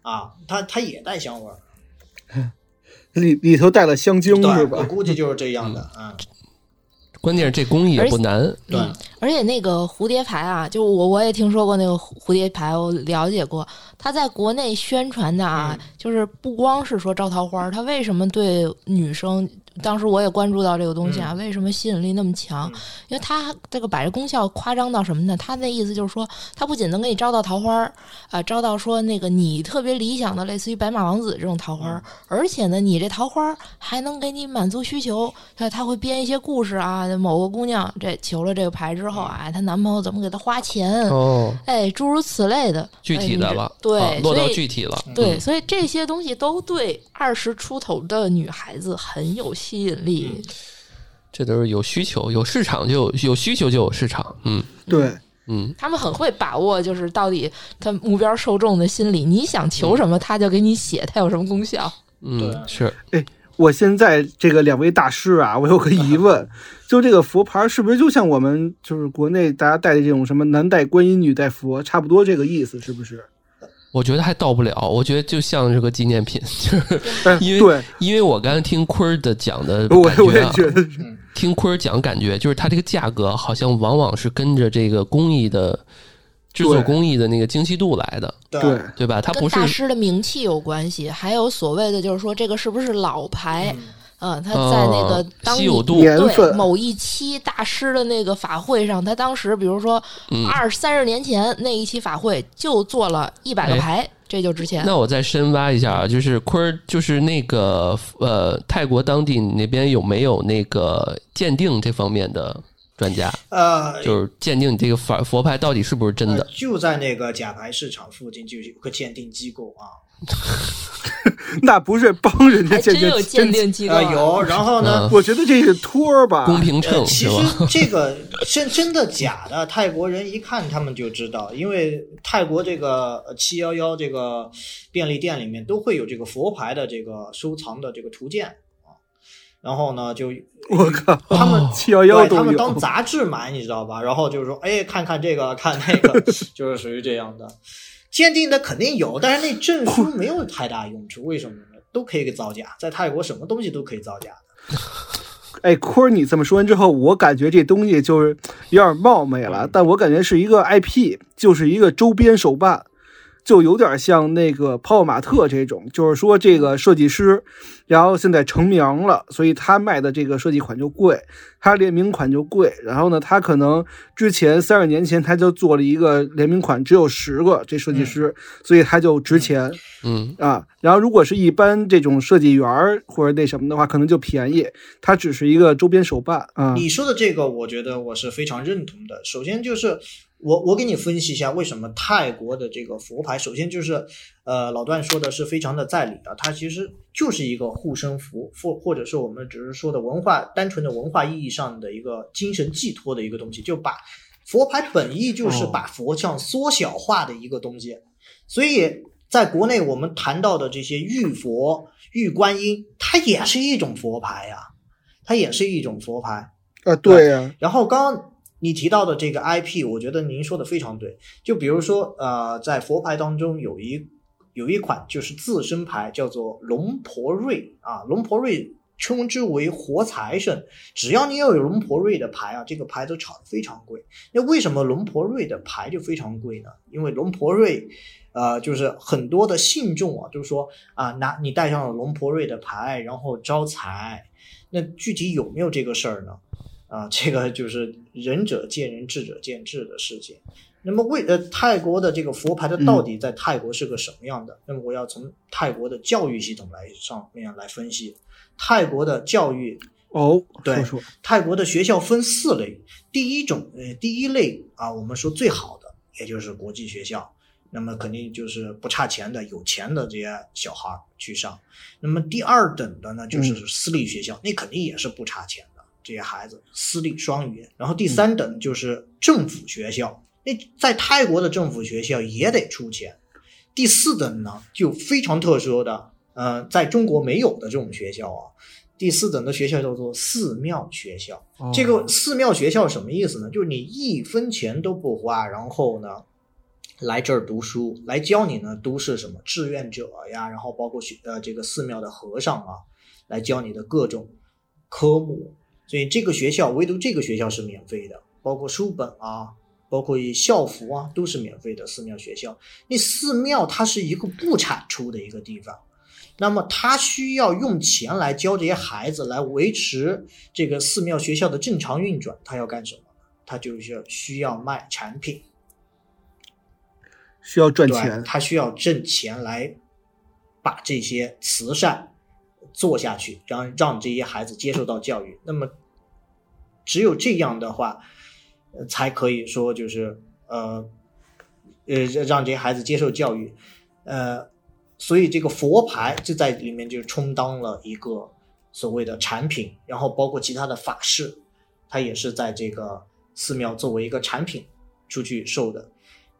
啊，它它也带香味儿。里里头带了香精对，是我？估计就是这样的啊。关键是这工艺也不难，对，而且那个蝴蝶牌啊，就我我也听说过那个蝴蝶牌，我了解过。它在国内宣传的啊，嗯就是不光是说招桃花，它为什么对女生，当时我也关注到这个东西啊，为什么吸引力那么强？嗯因为它这个把这功效夸张到什么呢？它那意思就是说，它不仅能给你招到桃花啊、招到说那个你特别理想的类似于白马王子这种桃花，而且呢，你这桃花还能给你满足需求。他他会编一些故事啊，某个姑娘这求了这个牌之后啊，她男朋友怎么给她花钱，哦，哎，诸如此类的，具体的了，对啊落到具体了，对，嗯所以这些东西都对二十出头的女孩子很有吸引力。这都是有需求，有市场就有有需求就有市场，嗯对，嗯，他们很会把握，就是到底他目标受众的心理，你想求什么，他就给你写，他有什么功效。嗯是。哎，我现在这个两位大师啊，我有个疑问，就这个佛牌是不是就像我们就是国内大家戴的这种什么男戴观音女戴佛，差不多这个意思是不是？我觉得还到不了，我觉得就像是个纪念品，就是哎，因为对，因为我刚才听坤儿的讲的感觉啊，也觉得是，听坤儿讲感觉就是它这个价格好像往往是跟着这个工艺的制作工艺的那个精细度来的，对。对，吧？它不是大师的名气有关系，还有所谓的就是说这个是不是老牌，嗯，他在那个哦当你稀有度对年某一期大师的那个法会上，他当时比如说嗯二三十年前那一期法会就做了一百个哎牌，这就值钱。那我再深挖一下啊，就是坤儿，就是那个呃，泰国当地那边有没有那个鉴定这方面的专家？呃，就是鉴定你这个佛佛牌到底是不是真的？呃就在那个假牌市场附近就有个鉴定机构啊，那不是帮人家还鉴定，真有鉴定机构、呃啊，有，然后呢，嗯我觉得这是托儿吧，公平呃，秤其实？这个真真的假的，泰国人一看他们就知道，因为泰国这个七幺幺这个便利店里面都会有这个佛牌的这个收藏的这个图鉴啊，然后呢就我靠，他们七幺幺他们当，杂志买，你知道吧？然后就是说，哎，看看这个，看那个，就是属于这样的。鉴定的肯定有，但是那证书没有太大用处，为什么呢？都可以给造假，在泰国什么东西都可以造假的。哎，坤儿，你这么说完之后，我感觉这东西就是有点冒昧了，嗯但我感觉是一个 IP，就是一个周边手办，就有点像那个泡泡玛特这种，就是说这个设计师，然后现在成名了，所以他卖的这个设计款就贵，他联名款就贵。然后呢，他可能之前三十年前他就做了一个联名款，只有十个这设计师，所以他就值钱。嗯，啊，然后如果是一般这种设计员儿或者那什么的话，可能就便宜，它只是一个周边手办啊。你说的这个，我觉得我是非常认同的。首先就是我我给你分析一下为什么泰国的这个佛牌，首先就是呃老段说的是非常的在理的，它其实就是一个护身符，或或者是我们只是说的文化单纯的文化意义上的一个精神寄托的一个东西，就把佛牌本意就是哦把佛像缩小化的一个东西，所以。在国内，我们谈到的这些玉佛、玉观音，它也是一种佛牌呀、它也是一种佛牌。啊，对呀、然后刚刚你提到的这个 IP，我觉得您说的非常对。就比如说，呃，在佛牌当中有一有一款就是自身牌，叫做龙婆瑞啊。龙婆瑞称之为活财神。只要你要有龙婆瑞的牌啊，这个牌都炒得非常贵。那为什么龙婆瑞的牌就非常贵呢？因为龙婆瑞，呃，就是很多的信众啊，就是说啊，拿你带上了龙婆瑞的牌，然后招财。那具体有没有这个事儿呢？啊，这个就是仁者见仁，智者见智的事情。那么为呃泰国的这个佛牌的到底在泰国是个什么样的？那么我要从泰国的教育系统来上面来分析。泰国的教育，哦，对说说，泰国的学校分四类，第一种呃第一类啊，我们说最好的，也就是国际学校，那么肯定就是不差钱的、有钱的这些小孩儿去上。那么第二等的呢，就是私立学校，那肯定也是不差钱的，这些孩子私立双语。然后第三等就是政府学校，那在泰国的政府学校也得出钱。第四等呢，就非常特殊的，呃，在中国没有的这种学校啊。第四等的学校叫做寺庙学校。哦这个寺庙学校什么意思呢？就是你一分钱都不花，然后呢，来这儿读书，来教你呢都是什么志愿者呀，然后包括学呃这个寺庙的和尚啊，来教你的各种科目。所以这个学校唯独这个学校是免费的，包括书本啊，包括校服啊，都是免费的寺庙学校。那寺庙它是一个不产出的一个地方，那么它需要用钱来教这些孩子，来维持这个寺庙学校的正常运转。它要干什么呢？它就是需要卖产品，需要赚钱，他需要挣钱来把这些慈善做下去，让让这些孩子接受到教育。那么只有这样的话，才可以说就是呃呃让这些孩子接受教育，呃，所以这个佛牌就在里面就充当了一个所谓的产品，然后包括其他的法事，它也是在这个寺庙作为一个产品出去售的。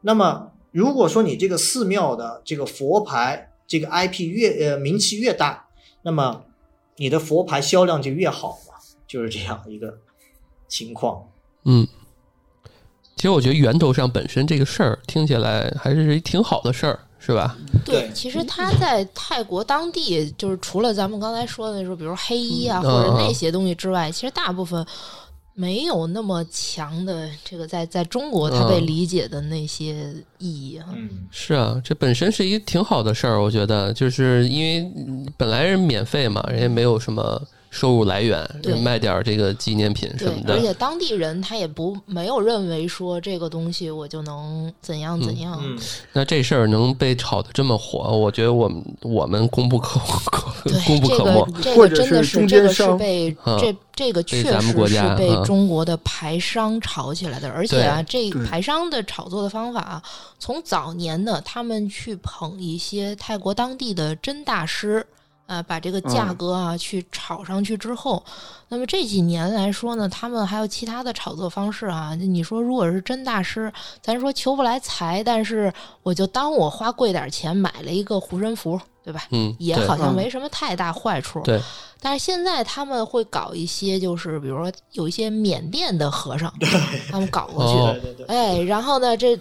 那么如果说你这个寺庙的这个佛牌这个 IP 越呃名气越大，那么你的佛牌销量就越好嘛，就是这样一个情况。嗯，其实我觉得源头上本身这个事儿听起来还是一挺好的事儿，是吧？对其实他在泰国当地，就是除了咱们刚才说的那种，比如黑衣啊、嗯或者嗯那些东西之外，其实大部分没有那么强的这个在在中国他被嗯理解的那些意义哈。嗯，是啊，这本身是一个挺好的事儿，我觉得，就是因为嗯本来是免费嘛，人家没有什么收入来源，卖点儿这个纪念品什对么，的而，且当地人他也不没有认为说这个东西我就能怎样怎样。嗯，那这事儿能被炒得这么火，我觉得我们我们功不可，功不这个可没。这或者个真的是中这个是被啊这这个确实是被啊中国的牌商炒起来的，而且啊，这牌商的炒作的方法啊，从早年的他们去捧一些泰国当地的真大师。啊，把这个价嗯格啊、去炒上去之后，那么这几年来说呢，他们还有其他的炒作方式啊。你说如果是真大师，咱说求不来财，但是我就当我花贵点钱买了一个护身符，对吧？嗯，也好像嗯没什么太大坏处。对，但是现在他们会搞一些，就是比如说有一些缅甸的和尚，他们搞过去。哦对对对，哎，然后呢，这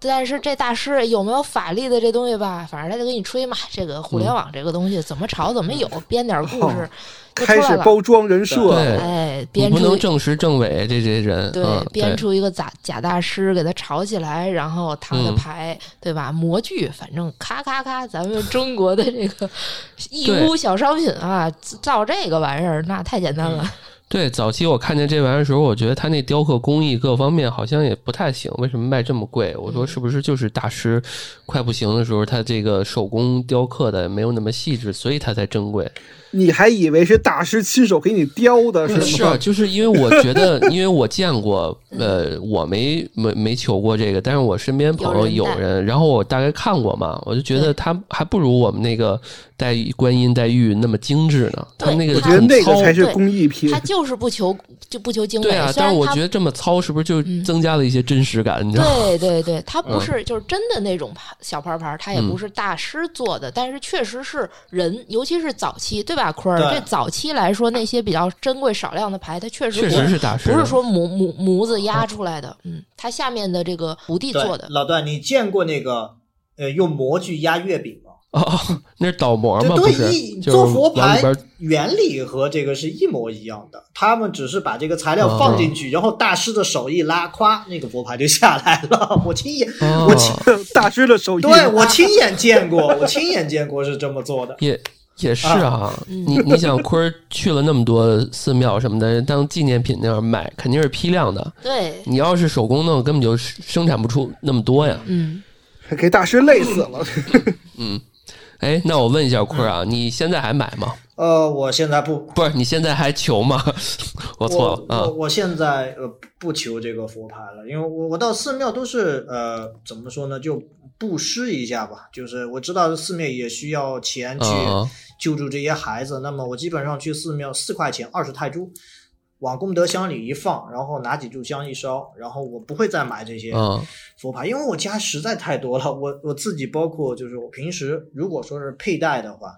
但是这大师有没有法力的这东西吧？反正他就给你吹嘛。这个互联网这个东西怎么炒怎么有，编点故事 开。始包装人设，对哎，不编出能证实政委，这这人，对嗯，编出一个假假大师给他炒起来，然后他的嗯牌，对吧？模具，反正咔咔咔，咱们中国的这个 义乌小商品啊，造这个玩意儿那太简单了。对，早期我看见这玩意儿的时候，我觉得他那雕刻工艺各方面好像也不太行，为什么卖这么贵？我说是不是就是大师快不行的时候，他这个手工雕刻的没有那么细致，所以它才珍贵。你还以为是大师亲手给你雕的是吗？是啊，就是因为我觉得，因为我见过，呃，我没没没求过这个，但是我身边朋友有有人然后我大概看过嘛，我就觉得他还不如我们那个戴观音戴玉那么精致呢，他那个我觉得很糙那个才是对工艺品他。就是不求就不求精美，对啊，但是我觉得这么糙是不是就嗯增加了一些真实感？你知道吗？对对对，它不嗯是就是真的那种牌小牌牌，它也不是大师做的，但是确实是人，尤其是早期，对吧？坤儿，对这早期来说，那些比较珍贵少量的牌，它确实确不实是大师，不是说模模模子压出来的，嗯，它下面的这个徒弟做的，老段，你见过那个呃用模具压月饼吗？哦，那是倒模吗？不是，对一做佛牌原理和这个是一模一样的，他们只是把这个材料放进哦去，然后大师的手一拉，咵，那个佛牌就下来了。我亲眼，哦我亲，大师的手艺，对我亲眼见过，我亲眼见过是这么做的。也也是啊，嗯 你你想坤儿去了那么多寺庙什么的，当纪念品那样卖，肯定是批量的。对，你要是手工弄，根本就生产不出那么多呀。嗯，给大师累死了。嗯哎，那我问一下坤儿啊，你现在还买吗？呃，我现在不，不是，你现在还求吗？我错了啊我我。我现在呃不求这个佛牌了，因为我我到寺庙都是呃怎么说呢，就布施一下吧。就是我知道寺庙也需要钱去嗯救助这些孩子，那么我基本上去寺庙四块钱二十泰铢，往功德箱里一放，然后拿几炷香一烧，然后我不会再买这些嗯佛牌，因为我家实在太多了。我我自己包括就是我平时如果说是佩戴的话。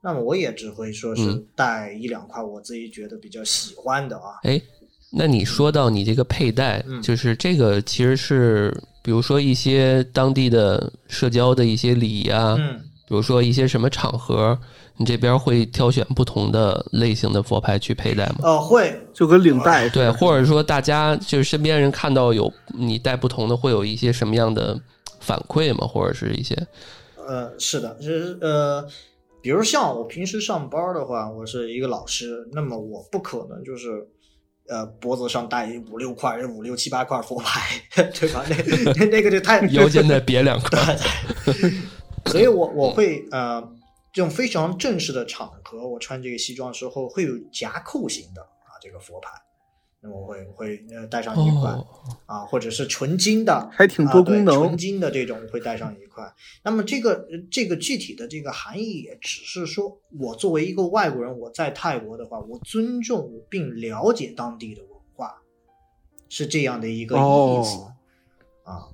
那么我也只会说是嗯带一两块我自己觉得比较喜欢的啊，哎，那你说到你这个佩戴，嗯就是这个其实是，比如说一些当地的社交的一些礼仪啊，嗯，比如说一些什么场合，你这边会挑选不同的类型的佛牌去佩戴吗？呃，会，就跟领带对，或者说大家就是身边人看到有你戴不同的，会有一些什么样的反馈吗？或者是一些呃，是的，就是呃，比如像我平时上班的话，我是一个老师，那么我不可能就是。呃，脖子上戴五六块、五六七八块佛牌，对吧？那那那个就太 腰间再别两块？所以我我会呃，这种非常正式的场合，我穿这个西装的时候会有夹扣型的啊，这个佛牌，那么我会会呃带上一块、哦，啊，或者是纯金的，还挺多功能纯金的这种会带上一块。那么这个呃这个具体的这个含义，也只是说我作为一个外国人，我在泰国的话，我尊重并了解当地的文化，是这样的一个意思、哦啊。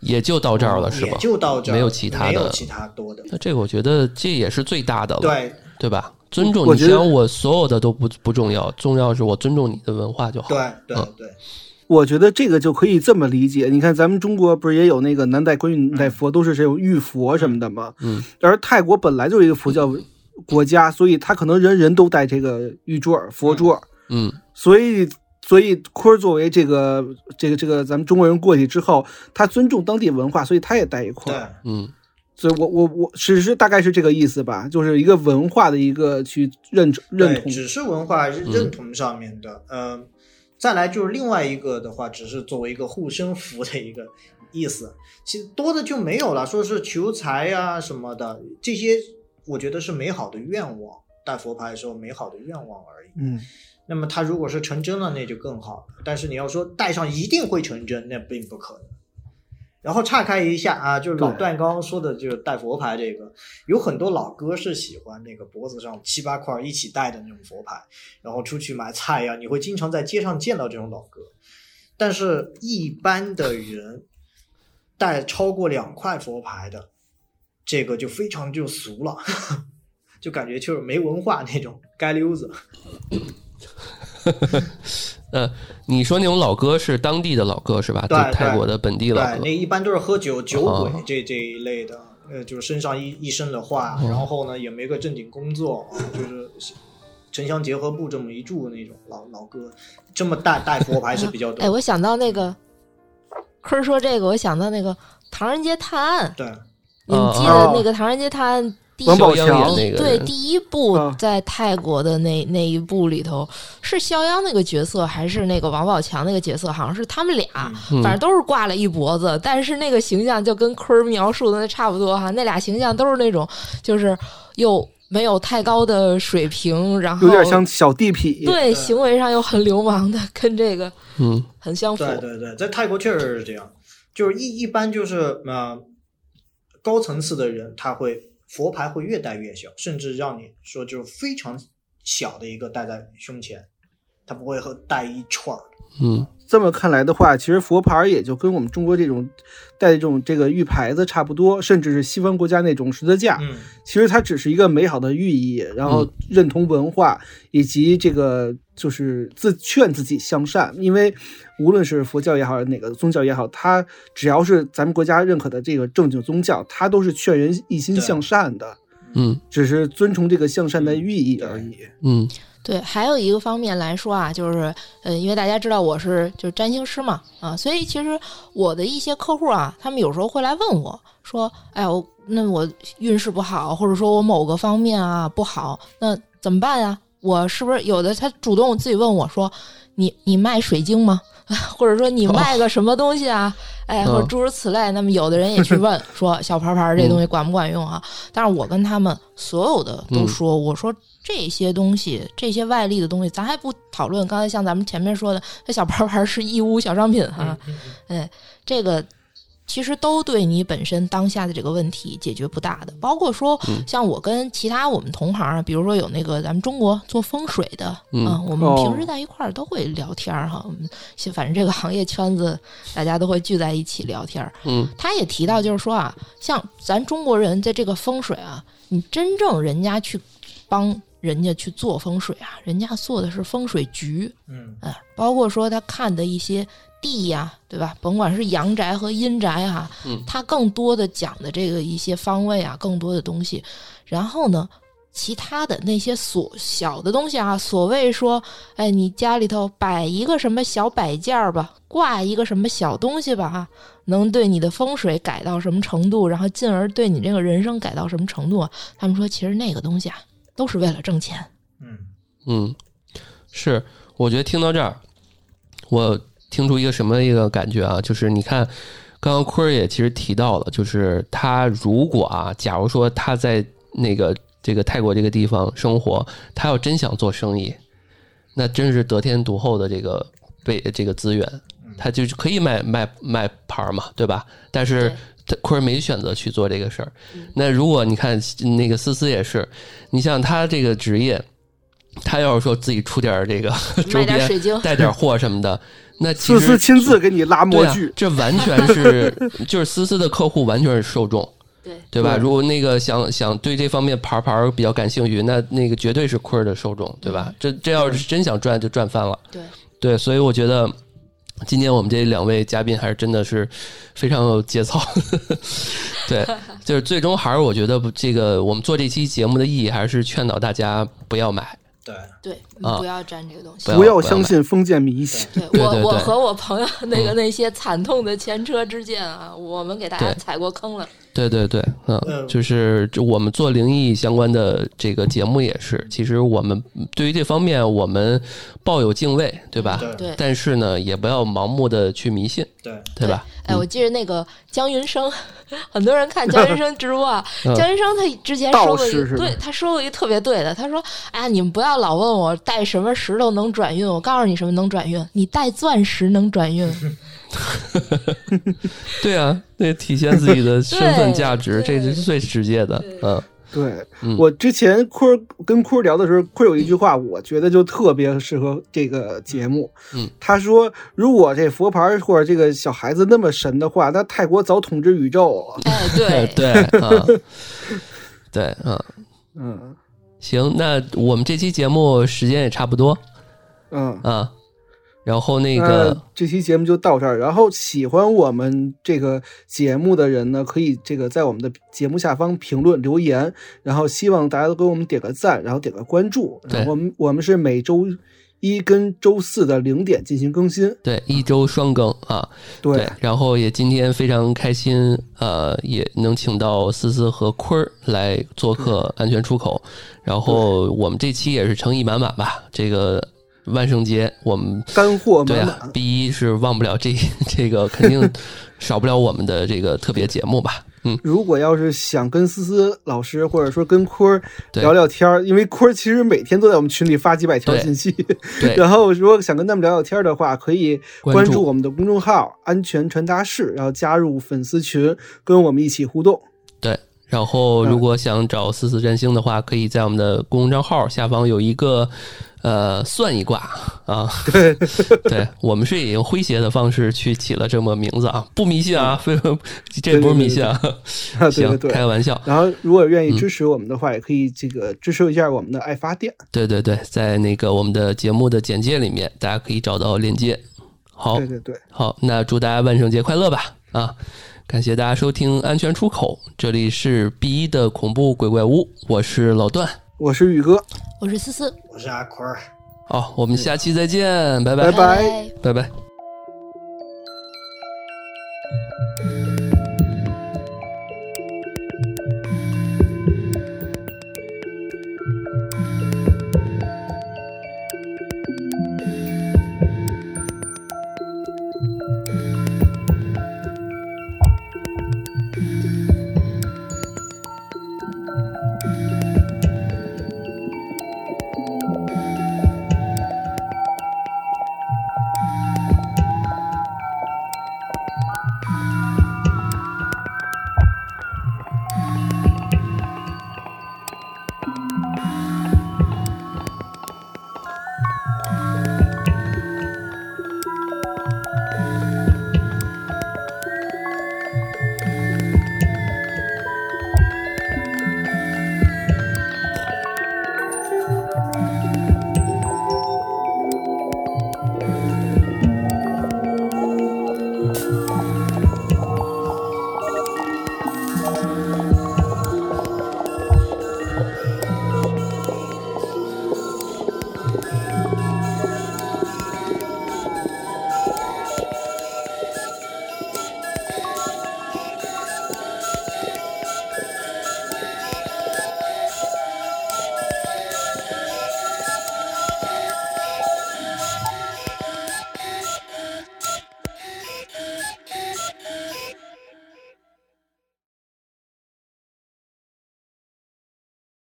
也就到这儿了，是吧也？就到这儿，没有其他的没有其他多的。那这个我觉得这也是最大的了，对对吧？尊重，我觉得我所有的都不不重要，重要是我尊重你的文化就好。对对嗯对，我觉得这个就可以这么理解。你看，咱们中国不是也有那个南戴观音、南戴佛，都是这种玉佛什么的吗？嗯。而泰国本来就是一个佛教国家，所以他可能人人都戴这个玉坠儿、佛坠儿，嗯，所以。所以坤儿作为这个这个这个咱们中国人过去之后，他尊重当地文化，所以他也戴一块对。嗯，所以我我我只是大概是这个意思吧，就是一个文化的一个去认认，同。只是文化认同上面的。呃，再来就是另外一个的话，只是作为一个护身符的一个意思。其实多的就没有了，说是求财呀、什么的，这些我觉得是美好的愿望，带佛牌的时候美好的愿望而已。嗯，那么它如果是成真了，那就更好了。但是你要说戴上一定会成真，那并不可能。然后岔开一下啊，就是老段刚刚说的，就是戴佛牌这个，有很多老哥是喜欢那个脖子上七八块一起戴的那种佛牌，然后出去买菜呀、你会经常在街上见到这种老哥。但是，一般的人戴超过两块佛牌的，这个就非常就俗了，就感觉就是没文化那种街溜子。呃，你说那种老哥是当地的老哥是吧？对泰国的本地老对，哥那。一般都是喝酒酒鬼哦这这一类的，呃，就是身上一一身的话，哦然后呢也没个正经工作啊，就是城乡结合部这么一住的那种老老哥，这么带带佛牌是比较多。哎，我想到那个坤儿说这个，我想到那个《唐人街探案》，对，你们记哦得那个《唐人街探案》王宝强那个对第一部啊在泰国的那那一部里头，是肖央那个角色还是那个王宝强那个角色？好像是他们俩，嗯反正都是挂了一脖子，但是那个形象就跟坤儿描述的那差不多哈。那俩形象都是那种就是又没有太高的水平，然后有点像小地痞。对行为上又很流氓的，跟这个嗯很相符。对对对，在泰国确实是这样，就是一一般就是呃高层次的人，他会佛牌会越戴越小，甚至让你说就是非常小的一个戴在胸前，它不会和戴一串儿。嗯这么看来的话，其实佛牌儿也就跟我们中国这种戴这种这个玉牌子差不多，甚至是西方国家那种十字架。嗯，其实它只是一个美好的寓意，然后认同文化以及这个就是自劝自己向善。因为无论是佛教也好，哪个宗教也好，它只要是咱们国家认可的这个正经宗教，它都是劝人一心向善的，嗯只是遵从这个向善的寓意而已。嗯对，还有一个方面来说啊，就是呃，因为大家知道我是就是占星师嘛，啊，所以其实我的一些客户啊，他们有时候会来问我说，哎，我那我运势不好，或者说我某个方面啊不好，那怎么办啊？我是不是有的他主动自己问我说，你你卖水晶吗？或者说你卖个什么东西啊？哎，或者嗯诸如此类。那么有的人也去问说 小牌牌这东西管不管用啊？但是我跟他们所有的都嗯说，我说这些东西，这些外力的东西，咱还不讨论。刚才像咱们前面说的，这小牌牌是义乌小商品哈、哎，这个其实都对你本身当下的这个问题解决不大的。包括说，嗯像我跟其他我们同行啊，比如说有那个咱们中国做风水的，嗯啊我们哦平时在一块儿都会聊天儿哈。我们反正这个行业圈子，大家都会聚在一起聊天儿。嗯他也提到，就是说啊，像咱中国人在这个风水啊，你真正人家去帮人家去做风水啊，人家做的是风水局，嗯哎，包括说他看的一些地呀、对吧？甭管是阳宅和阴宅啊，嗯他更多的讲的这个一些方位啊，更多的东西。然后呢，其他的那些所小的东西啊，所谓说，哎，你家里头摆一个什么小摆件儿吧，挂一个什么小东西吧，哈，能对你的风水改到什么程度，然后进而对你这个人生改到什么程度啊？他们说，其实那个东西啊，都是为了挣钱。嗯嗯，是，我觉得听到这儿，我听出一个什么一个感觉啊，就是你看，刚刚坤儿也其实提到了，就是他如果啊，假如说他在那个这个泰国这个地方生活，他要真想做生意，那真是得天独厚的这个被这个资源，他就是可以卖卖卖牌儿嘛，对吧？但是他坤儿没选择去做这个事儿。那如果你看那个思思也是，你像他这个职业，他要是说自己出点儿这个周边水晶，带点货什么的，那思思亲自给你拉模具，，这完全是就是思思的客户完全是受众。对对吧？如果那个想想对这方面牌牌比较感兴趣，那那个绝对是坤儿的受众，对吧？这这要是真想赚，就赚翻了。对对，所以我觉得今天我们这两位嘉宾还是真的是非常有节操。对，就是最终还是我觉得这个我们做这期节目的意义还是劝导大家不要买，对，对，啊不要沾这个东西。不要相信封建迷信。对我，我和我朋友那个嗯那些惨痛的前车之鉴啊，我们给大家踩过坑了。对对对，嗯，嗯。就是这我们做灵异相关的这个节目也是，其实我们对于这方面我们抱有敬畏，对吧？对。对，但是呢，也不要盲目的去迷信，对，对吧？哎，我记得那个姜云生，很多人看姜云生直播姜云生他之前说过一对他说过一个特别对的，他说：“哎，你们不要老问我带什么石头能转运，我告诉你什么能转运，你带钻石能转运。对啊，那体现自己的身份价值，这对是最直接的。嗯对嗯我之前坤儿跟坤儿聊的时候，坤儿有一句话，我觉得就特别适合这个节目。嗯，他说，如果这佛牌或者这个小孩子那么神的话，那泰国早统治宇宙了。”哎，对 对，啊，对，嗯，嗯行，那我们这期节目时间也差不多嗯，啊，然后那那个，这期节目就到这儿。然后喜欢我们这个节目的人呢，可以这个在我们的节目下方评论留言，然后希望大家都给我们点个赞，然后点个关注。对然后我们我们是每周一跟周四的零点进行更新。对一周双更啊，对，然后也今天非常开心，呃，也能请到思思和坤儿来做客安全出口，然后我们这期也是诚意满满吧，这个万圣节我们干货对啊满。满。，B 一是忘不了这 这个肯定少不了我们的这个特别节目吧，嗯，如果要是想跟思思老师或者说跟坤儿聊聊天儿，因为坤儿其实每天都在我们群里发几百条信息，对，然后如果想跟他们聊聊天儿的话，可以关注关注我们的公众号“安全传达室”，然后加入粉丝群，跟我们一起互动。对，然后如果想找思思占星的话，可以在我们的公众账号下方有一个呃算一卦啊。对，对 我们是以诙谐的方式去起了这么名字啊，不迷信啊，非 这不是迷信啊。行。开个玩笑。然后，如果愿意嗯支持我们的话，也可以这个支持一下我们的爱发电。对对对，在那个我们的节目的简介里面，大家可以找到链接。好对对对，好，那祝大家万圣节快乐吧！啊，感谢大家收听安全出口，这里是 B 一的恐怖鬼怪屋，我是老段。我是宇哥，我是思思，我是阿坤儿。好，我们下期再见，拜拜，拜拜拜拜拜。